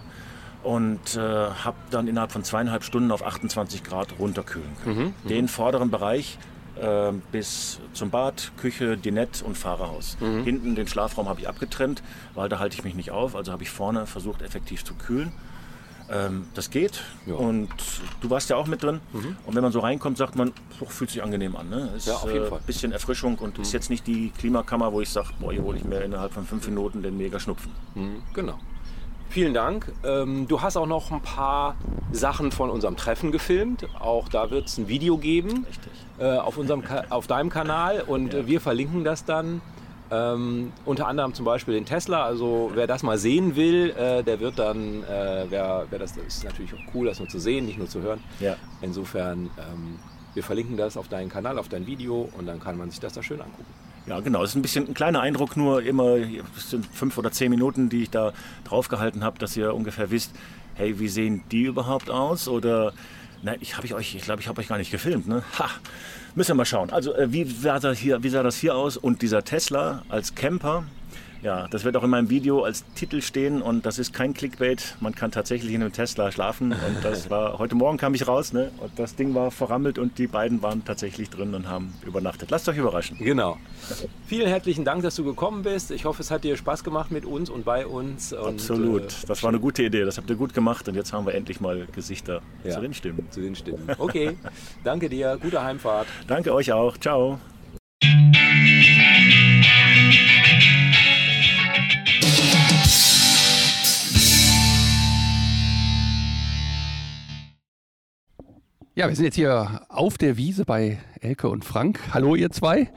und äh, habe dann innerhalb von zweieinhalb Stunden auf 28 Grad runterkühlen können. Mhm, Den vorderen Bereich äh, bis zum Bad, Küche, Dinett und Fahrerhaus. Mhm. Hinten den Schlafraum habe ich abgetrennt, weil da halte ich mich nicht auf. Also habe ich vorne versucht, effektiv zu kühlen. Ähm, das geht und du warst ja auch mit drin. Und wenn man so reinkommt, sagt man, "Puh, fühlt sich angenehm an. Ne? Ist Ja, auf jeden äh, Fall. Mhm. bisschen Erfrischung und ist jetzt nicht die Klimakammer, wo ich sage, boah, hier hole ich mir innerhalb von fünf Minuten den mega Schnupfen. Mhm, Genau. Vielen Dank. Ähm, du hast auch noch ein paar Sachen von unserem Treffen gefilmt. Auch da wird es ein Video geben äh, auf, unserem auf deinem Kanal und äh, wir verlinken das dann. Ähm, unter anderem zum Beispiel den Tesla. Also wer das mal sehen will, äh, der wird dann, äh, wer, wer das, das ist natürlich auch cool, das nur zu sehen, nicht nur zu hören. Ja. Insofern, ähm, wir verlinken das auf deinen Kanal, auf dein Video und dann kann man sich das da schön angucken. Ja, genau. Es ist ein bisschen ein kleiner Eindruck, nur immer, es sind fünf oder zehn Minuten, die ich da draufgehalten habe, dass ihr ungefähr wisst, hey, wie sehen die überhaupt aus? Oder, nein, ich habe ich euch, ich glaube, ich habe euch gar nicht gefilmt, ne? Ha! Müssen wir mal schauen. Also, äh, wie, sah das hier, wie sah das hier aus? Und dieser Tesla als Camper, ja, das wird auch in meinem Video als Titel stehen und das ist kein Clickbait. Man kann tatsächlich in einem Tesla schlafen und das war, heute Morgen kam ich raus, ne? Und das Ding war verrammelt und die beiden waren tatsächlich drin und haben übernachtet. Lasst euch überraschen. Genau. Vielen herzlichen Dank, dass du gekommen bist. Ich hoffe, es hat dir Spaß gemacht mit uns und bei uns. Und, Absolut. äh, das war eine gute Idee. Das habt ihr gut gemacht. Und jetzt haben wir endlich mal Gesichter Ja. zu den Stimmen. Zu den Stimmen. Okay. Danke dir. Gute Heimfahrt. Danke euch auch. Ciao. Ja, wir sind jetzt hier auf der Wiese bei Elke und Frank. Hallo, ihr zwei.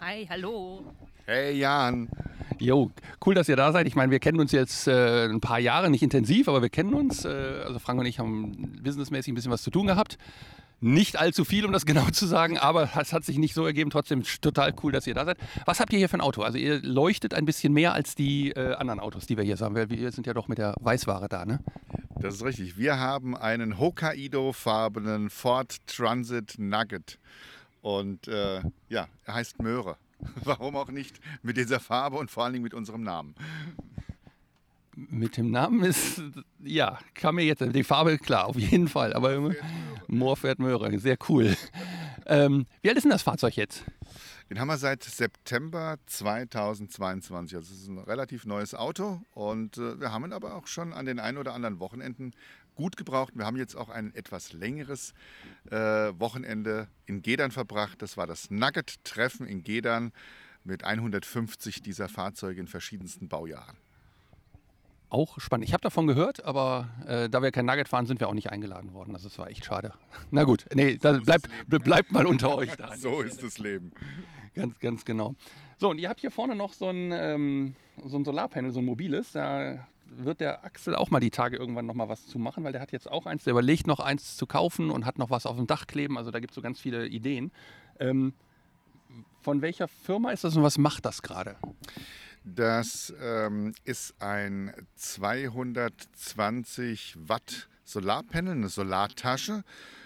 Hi, hallo. Hey Jan. Jo, cool, dass ihr da seid. Ich meine, wir kennen uns jetzt äh, ein paar Jahre, nicht intensiv, aber wir kennen uns. Äh, also Frank und ich haben businessmäßig ein bisschen was zu tun gehabt. Nicht allzu viel, um das genau zu sagen, aber es hat sich nicht so ergeben. Trotzdem total cool, dass ihr da seid. Was habt ihr hier für ein Auto? Also ihr leuchtet ein bisschen mehr als die äh, anderen Autos, die wir hier haben. weil Wir sind ja doch mit der Weißware da, ne? Das ist richtig. Wir haben einen Hokkaido-farbenen Ford Transit Nugget. Und äh, ja, er heißt Möhre. Warum auch nicht mit dieser Farbe und vor allen Dingen mit unserem Namen. Mit dem Namen ist, ja, kam mir jetzt, die Farbe, klar, auf jeden Fall. Aber Moorpferd Möhre, sehr cool. Ähm, wie alt ist denn das Fahrzeug jetzt? Den haben wir seit September 2022. Also es ist ein relativ neues Auto und äh, wir haben ihn aber auch schon an den ein oder anderen Wochenenden gut gebraucht. Wir haben jetzt auch ein etwas längeres äh, Wochenende in Gedern verbracht. Das war das Nugget-Treffen in Gedern mit 150 dieser Fahrzeuge in verschiedensten Baujahren. Auch spannend. Ich habe davon gehört, aber äh, da wir kein Nugget fahren, sind wir auch nicht eingeladen worden. Also das war echt schade. Na gut, nee, das bleibt, bleibt mal unter euch da. So ist das Leben. Ganz, ganz genau. So, und ihr habt hier vorne noch so ein, ähm, so ein Solarpanel, so ein mobiles. Da wird der Axel auch mal die Tage irgendwann noch mal was zu machen, weil der hat jetzt auch eins. Der überlegt noch eins zu kaufen und hat noch was auf dem Dach kleben. Also da gibt es so ganz viele Ideen. Ähm, von welcher Firma ist das und was macht das gerade? Das ähm, ist ein 220 Watt Solarpanel, eine Solartasche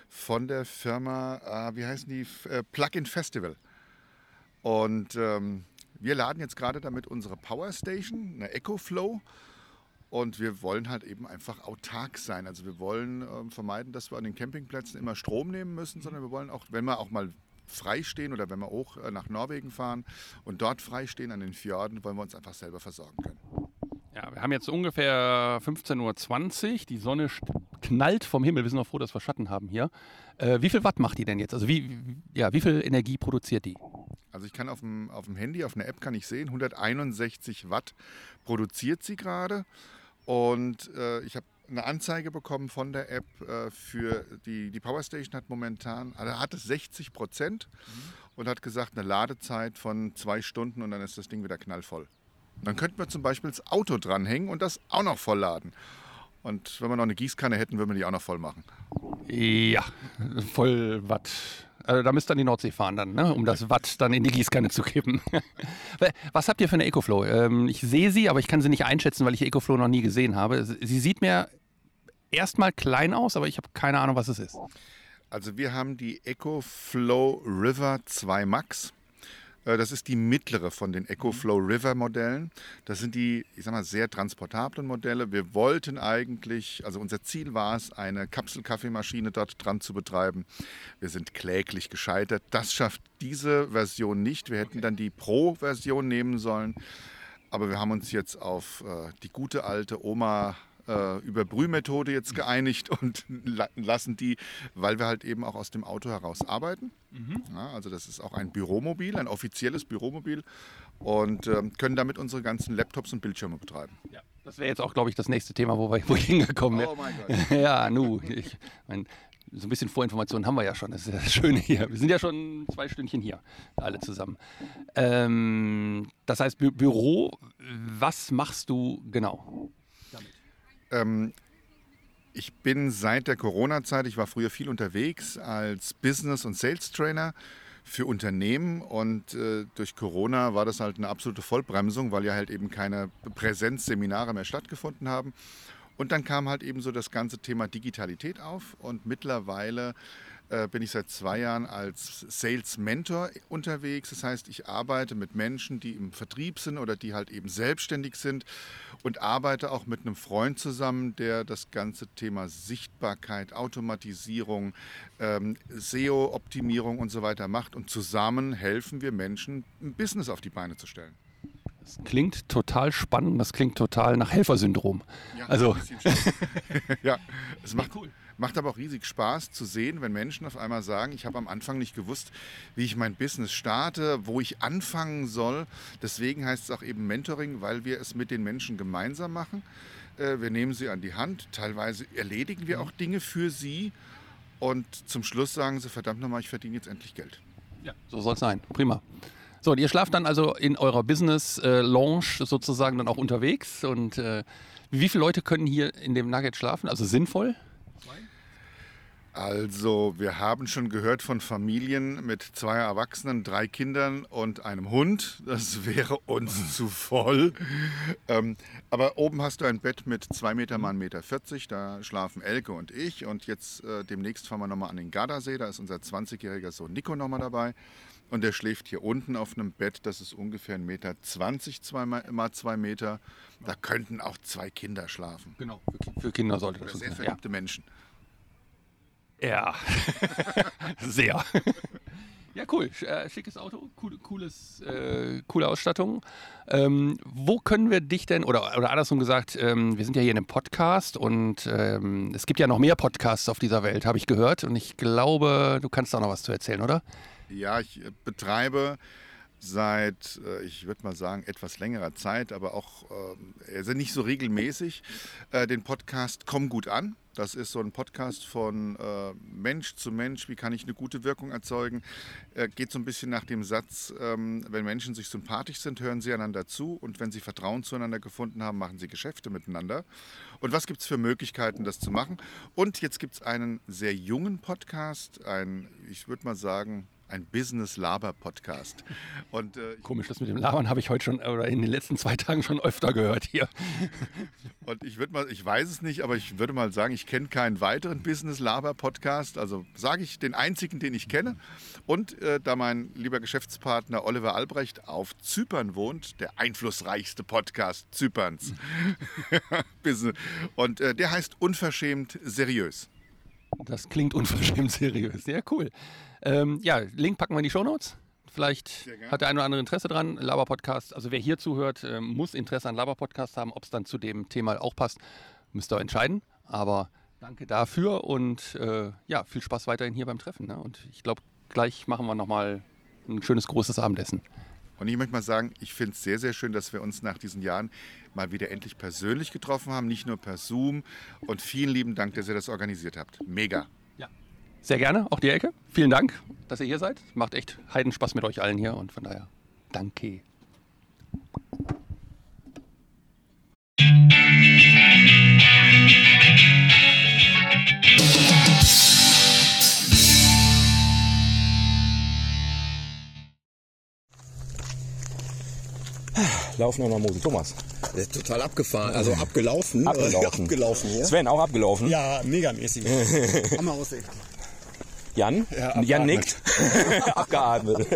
von der Firma, äh, wie heißen die, äh, Plug-in Festival. Und ähm, wir laden jetzt gerade damit unsere Power Station, eine EcoFlow. Und wir wollen halt eben einfach autark sein. Also wir wollen ähm, vermeiden, dass wir an den Campingplätzen immer Strom nehmen müssen, sondern wir wollen auch, wenn wir auch mal freistehen oder wenn wir hoch äh, nach Norwegen fahren und dort freistehen an den Fjorden, wollen wir uns einfach selber versorgen können. Ja, wir haben jetzt ungefähr 15.20 Uhr. Die Sonne knallt vom Himmel. Wir sind auch froh, dass wir Schatten haben hier. Äh, wie viel Watt macht die denn jetzt? Also wie, ja, wie viel Energie produziert die? Also ich kann auf dem, auf dem Handy, auf einer App kann ich sehen, 161 Watt produziert sie gerade. Und äh, ich habe eine Anzeige bekommen von der App äh, für die, die Powerstation hat momentan, also hat es 60 Prozent mhm. und hat gesagt, eine Ladezeit von zwei Stunden und dann ist das Ding wieder knallvoll. Dann könnten wir zum Beispiel das Auto dranhängen und das auch noch vollladen. Und wenn wir noch eine Gießkanne hätten, würden wir die auch noch voll machen. Ja, voll Watt. Also da müsst ihr an die Nordsee fahren dann, ne? um das Watt dann in die Gießkanne zu kippen. Was habt ihr für eine EcoFlow? Ähm, ich sehe sie, aber ich kann sie nicht einschätzen, weil ich EcoFlow noch nie gesehen habe. Sie sieht mir erstmal klein aus, aber ich habe keine Ahnung, was es ist. Also wir haben die EcoFlow River 2 Max. Äh, das ist die mittlere von den EcoFlow River Modellen. Das sind die, ich sag mal, sehr transportablen Modelle. Wir wollten eigentlich, also unser Ziel war es, eine Kapselkaffeemaschine dort dran zu betreiben. Wir sind kläglich gescheitert. Das schafft diese Version nicht. Wir hätten dann die Pro-Version nehmen sollen. Aber wir haben uns jetzt auf äh, die gute alte Oma äh, Überbrühmethode jetzt geeinigt und lassen die, weil wir halt eben auch aus dem Auto heraus arbeiten. Mhm. Ja, also das ist auch ein Büromobil, ein offizielles Büromobil und äh, können damit unsere ganzen Laptops und Bildschirme betreiben. Ja. Das wäre jetzt auch, glaube ich, das nächste Thema, wo, wir, wo ich hingekommen wäre. Oh mein Gott. ja, nu. Ich mein, so ein bisschen Vorinformationen haben wir ja schon. Das ist das Schöne hier. Wir sind ja schon zwei Stündchen hier, alle zusammen. Ähm, das heißt, Bü Büro, was machst du genau? Ähm, ich bin seit der Corona-Zeit, ich war früher viel unterwegs als Business- und Sales-Trainer für Unternehmen und äh, durch Corona war das halt eine absolute Vollbremsung, weil ja halt eben keine Präsenzseminare mehr stattgefunden haben. Und dann kam halt eben so das ganze Thema Digitalität auf und mittlerweile äh, bin ich seit zwei Jahren als Sales Mentor unterwegs. Das heißt, ich arbeite mit Menschen, die im Vertrieb sind oder die halt eben selbstständig sind und arbeite auch mit einem Freund zusammen, der das ganze Thema Sichtbarkeit, Automatisierung, ähm, SEO-Optimierung und so weiter macht. Und zusammen helfen wir Menschen, ein Business auf die Beine zu stellen. Das klingt total spannend, das klingt total nach Helfersyndrom. Ja, also. ja, es macht, cool. Macht aber auch riesig Spaß zu sehen, wenn Menschen auf einmal sagen, ich habe am Anfang nicht gewusst, wie ich mein Business starte, wo ich anfangen soll. Deswegen heißt es auch eben Mentoring, weil wir es mit den Menschen gemeinsam machen. Äh, wir nehmen sie an die Hand. Teilweise erledigen wir auch Dinge für sie. Und zum Schluss sagen sie, verdammt nochmal, ich verdiene jetzt endlich Geld. Ja, so soll es sein. Prima. So, und ihr schlaft dann also in eurer Business-Lounge sozusagen dann auch unterwegs. Und äh, wie viele Leute können hier in dem Nugget schlafen? Also sinnvoll? Also, wir haben schon gehört von Familien mit zwei Erwachsenen, drei Kindern und einem Hund. Das wäre uns zu voll. Ähm, aber oben hast du ein Bett mit zwei Meter mal 1,40 Meter. Da schlafen Elke und ich. Und jetzt äh, demnächst fahren wir nochmal an den Gardasee. Da ist unser 20-jähriger Sohn Nico nochmal dabei. Und der schläft hier unten auf einem Bett. Das ist ungefähr 1,20 Meter, 20 zwei mal zwei Meter. Da könnten auch zwei Kinder schlafen. Genau, für Kinder sollte das sein. Sehr verliebte ja. Menschen. Ja, sehr. Ja, cool. Äh, schickes Auto, cool, cooles, äh, coole Ausstattung. Ähm, wo können wir dich denn, oder, oder andersrum gesagt, ähm, wir sind ja hier in einem Podcast und ähm, es gibt ja noch mehr Podcasts auf dieser Welt, habe ich gehört. Und ich glaube, du kannst da noch was zu erzählen, oder? Ja, ich äh, betreibe seit, äh, ich würde mal sagen, etwas längerer Zeit, aber auch also nicht so regelmäßig, äh, den Podcast Komm gut an. Das ist so ein Podcast von äh, Mensch zu Mensch, wie kann ich eine gute Wirkung erzeugen. Geht so ein bisschen nach dem Satz, ähm, wenn Menschen sich sympathisch sind, hören sie einander zu und wenn sie Vertrauen zueinander gefunden haben, machen sie Geschäfte miteinander. Und was gibt es für Möglichkeiten, das zu machen? Und jetzt gibt es einen sehr jungen Podcast, ein, ich würde mal sagen, ein Business-Laber-Podcast. äh, Komisch, das mit dem Labern habe ich heute schon oder in den letzten zwei Tagen schon öfter gehört hier. Und ich würde mal, ich weiß es nicht, aber ich würde mal sagen, ich kenne keinen weiteren Business-Laber-Podcast. Also sage ich den einzigen, den ich kenne. Und äh, da mein lieber Geschäftspartner Oliver Albrecht auf Zypern wohnt, der einflussreichste Podcast Zyperns. Und äh, der heißt Unverschämt seriös. Das klingt unverschämt seriös. Sehr cool. Ähm, ja, Link packen wir in die Shownotes. Vielleicht hat der eine oder andere Interesse dran. Laber-Podcast, also wer hier zuhört, äh, muss Interesse an Laber-Podcast haben. Ob es dann zu dem Thema auch passt, müsst ihr entscheiden. Aber danke dafür und äh, ja, viel Spaß weiterhin hier beim Treffen. Ne? Und ich glaube, gleich machen wir nochmal ein schönes großes Abendessen. Und ich möchte mal sagen, ich finde es sehr, sehr schön, dass wir uns nach diesen Jahren mal wieder endlich persönlich getroffen haben, nicht nur per Zoom. Und vielen lieben Dank, dass ihr das organisiert habt. Mega. Sehr gerne, auch die Ecke. Vielen Dank, dass ihr hier seid. Macht echt Heidenspaß mit euch allen hier und von daher danke. Laufen wir mal Mosel. Thomas. Der ist total abgefahren, also abgelaufen. Abgelaufen. abgelaufen hier. Sven, auch abgelaufen? Ja, megamäßig. Hammer Aussicht. Jan? Ja, Jan nickt. Abgeatmet.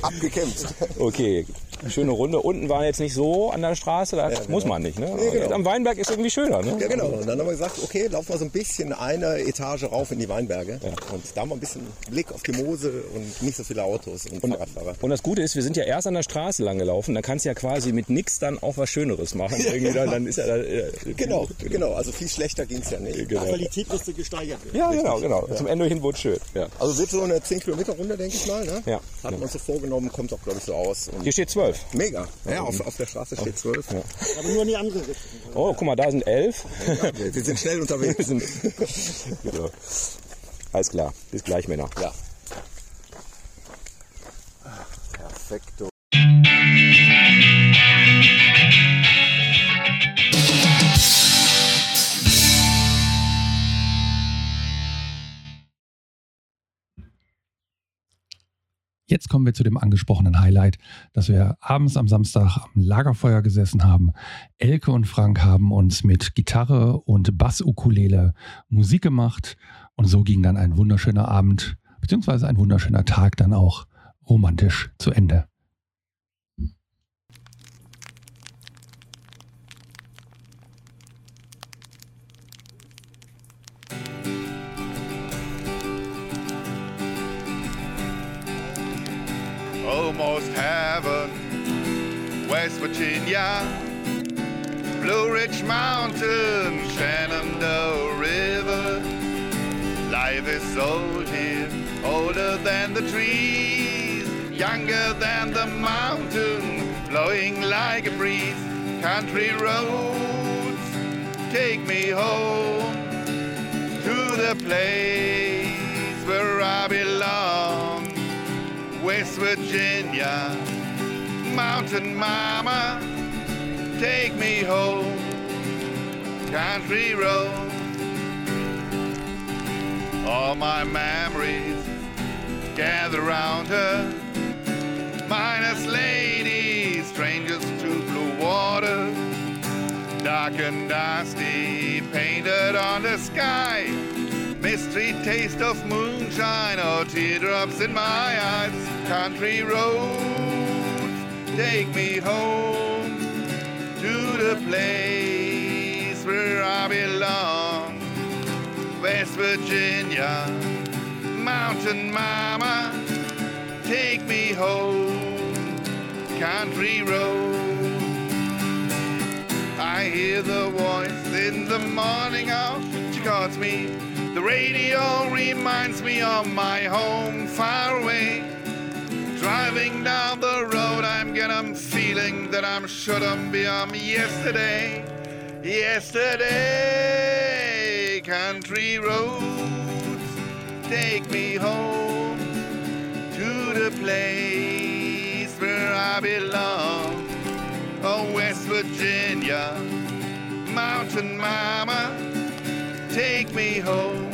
Abgekämpft. Okay, schöne Runde. Unten war jetzt nicht so an der Straße, da genau. muss man nicht. Ne? Nee, genau. Am Weinberg ist irgendwie schöner. Ne? Ja, genau. Und dann haben wir gesagt, okay, laufen wir so ein bisschen eine Etage rauf in die Weinberge. Und da haben wir ein bisschen Blick auf die Mosel und nicht so viele Autos und, Fahrradfahrer. Und das Gute ist, wir sind ja erst an der Straße lang gelaufen. Da kannst du ja quasi mit nix dann auch was Schöneres machen. Irgendwie dann, dann ist ja da, äh, Genau, genau. Also viel schlechter ging es ja nicht. Genau. Qualität musste gesteigert werden. Ja, genau, genau. Zum Ende hin wurde es schön. Ja. Also wird so eine 10 Kilometer Runde, denke ich mal. Ne? Ja. Hatten wir uns so vorgenommen, kommt auch, glaube ich, so aus. Und Hier steht 12. Mega. Ja, auf, auf der Straße steht 12. Aber nur in die andere Richtung. Oh, guck mal, da sind elf. Ja, wir, sind schnell unterwegs. Sind, genau. Alles klar. Bis gleich, Männer. Ja. Perfekto. Jetzt kommen wir zu dem angesprochenen Highlight, dass wir abends am Samstag am Lagerfeuer gesessen haben. Elke und Frank haben uns mit Gitarre und Bass-Ukulele Musik gemacht und so ging dann ein wunderschöner Abend beziehungsweise ein wunderschöner Tag dann auch romantisch zu Ende. Heaven, West Virginia, Blue Ridge Mountain, Shenandoah River. Life is old here, older than the trees, younger than the mountain, blowing like a breeze. Country roads take me home to the place where I belong. West Virginia, Mountain Mama, take me home, country road. All my memories gather round her, minus ladies, strangers to blue water, dark and dusty, painted on the sky. Mystery taste of moonshine or teardrops in my eyes. Country roads take me home to the place where I belong. West Virginia, mountain mama, take me home. Country road. I hear the voice in the morning hour. She calls me the radio reminds me of my home far away. Driving down the road, I'm getting feeling that I'm shouldn't be on yesterday. Yesterday, country roads take me home to the place where I belong. Oh, West Virginia, mountain mama take me home,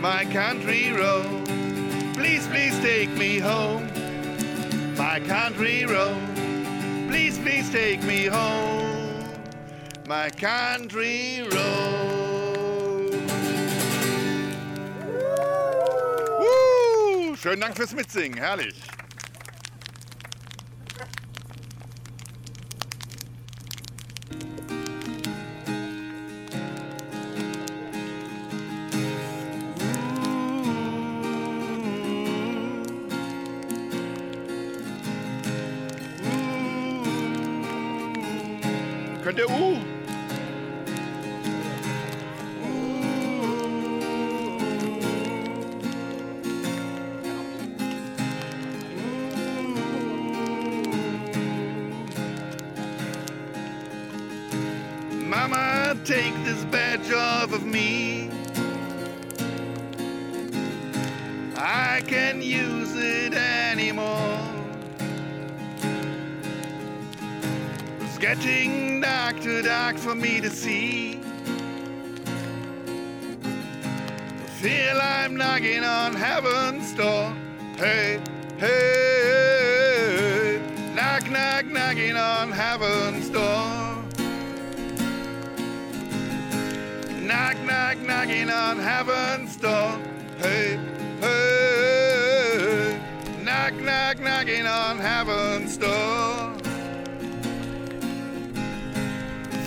my country road. Please, please take me home, my country road. Please, please take me home, my country road. Woo! Schönen Dank fürs Mitsingen, herrlich. Knocking on heaven's door. Hey, hey, knock, knock, knocking on heaven's door. Knock, knock, knocking on heaven's door. Hey, hey, knock, knock, knocking on heaven's door.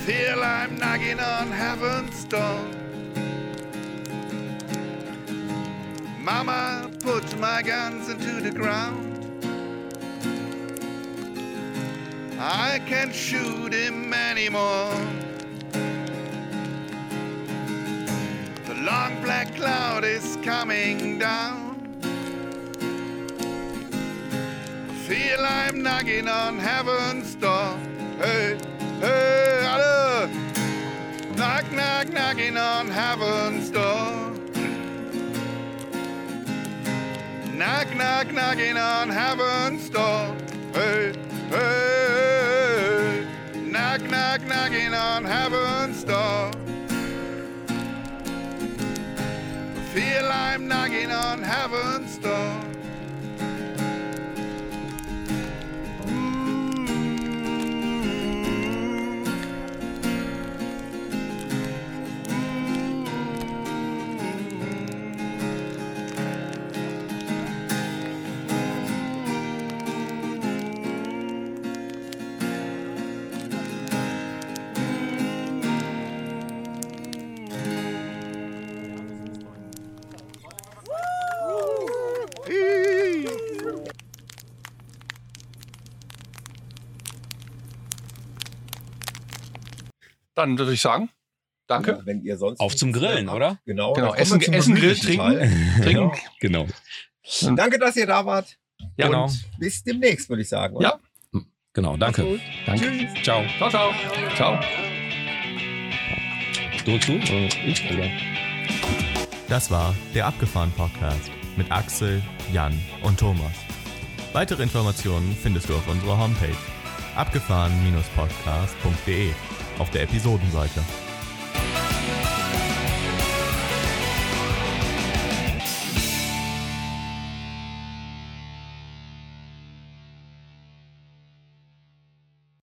Feel I'm knocking on heaven's door. Mama, put my guns into the ground. I can't shoot him anymore. The long black cloud is coming down. I feel I'm knocking on heaven's door. Hey, hey, hello. Knock, knock, knocking on heaven's door. Knock, knock, knocking on heaven's door. Hey, hey, knock, knock, knocking on heaven's door. Feel I'm knocking on heaven's door. Dann würde ich sagen, danke. wenn ihr sonst Auf zum Grillen, oder? Genau, Genau, Essen, Essen Grill, trinken. Trinken. Genau. Danke, dass ihr da wart. Ja, genau. Und bis demnächst, würde ich sagen. Oder? Ja. Genau, danke. Danke. Tschüss. Ciao. Ciao, ciao. Ciao. Du? Oder ich, oder? Das war der Abgefahren Podcast mit Axel, Jan und Thomas. Weitere Informationen findest du auf unserer Homepage abgefahren-podcast.de auf der Episodenseite.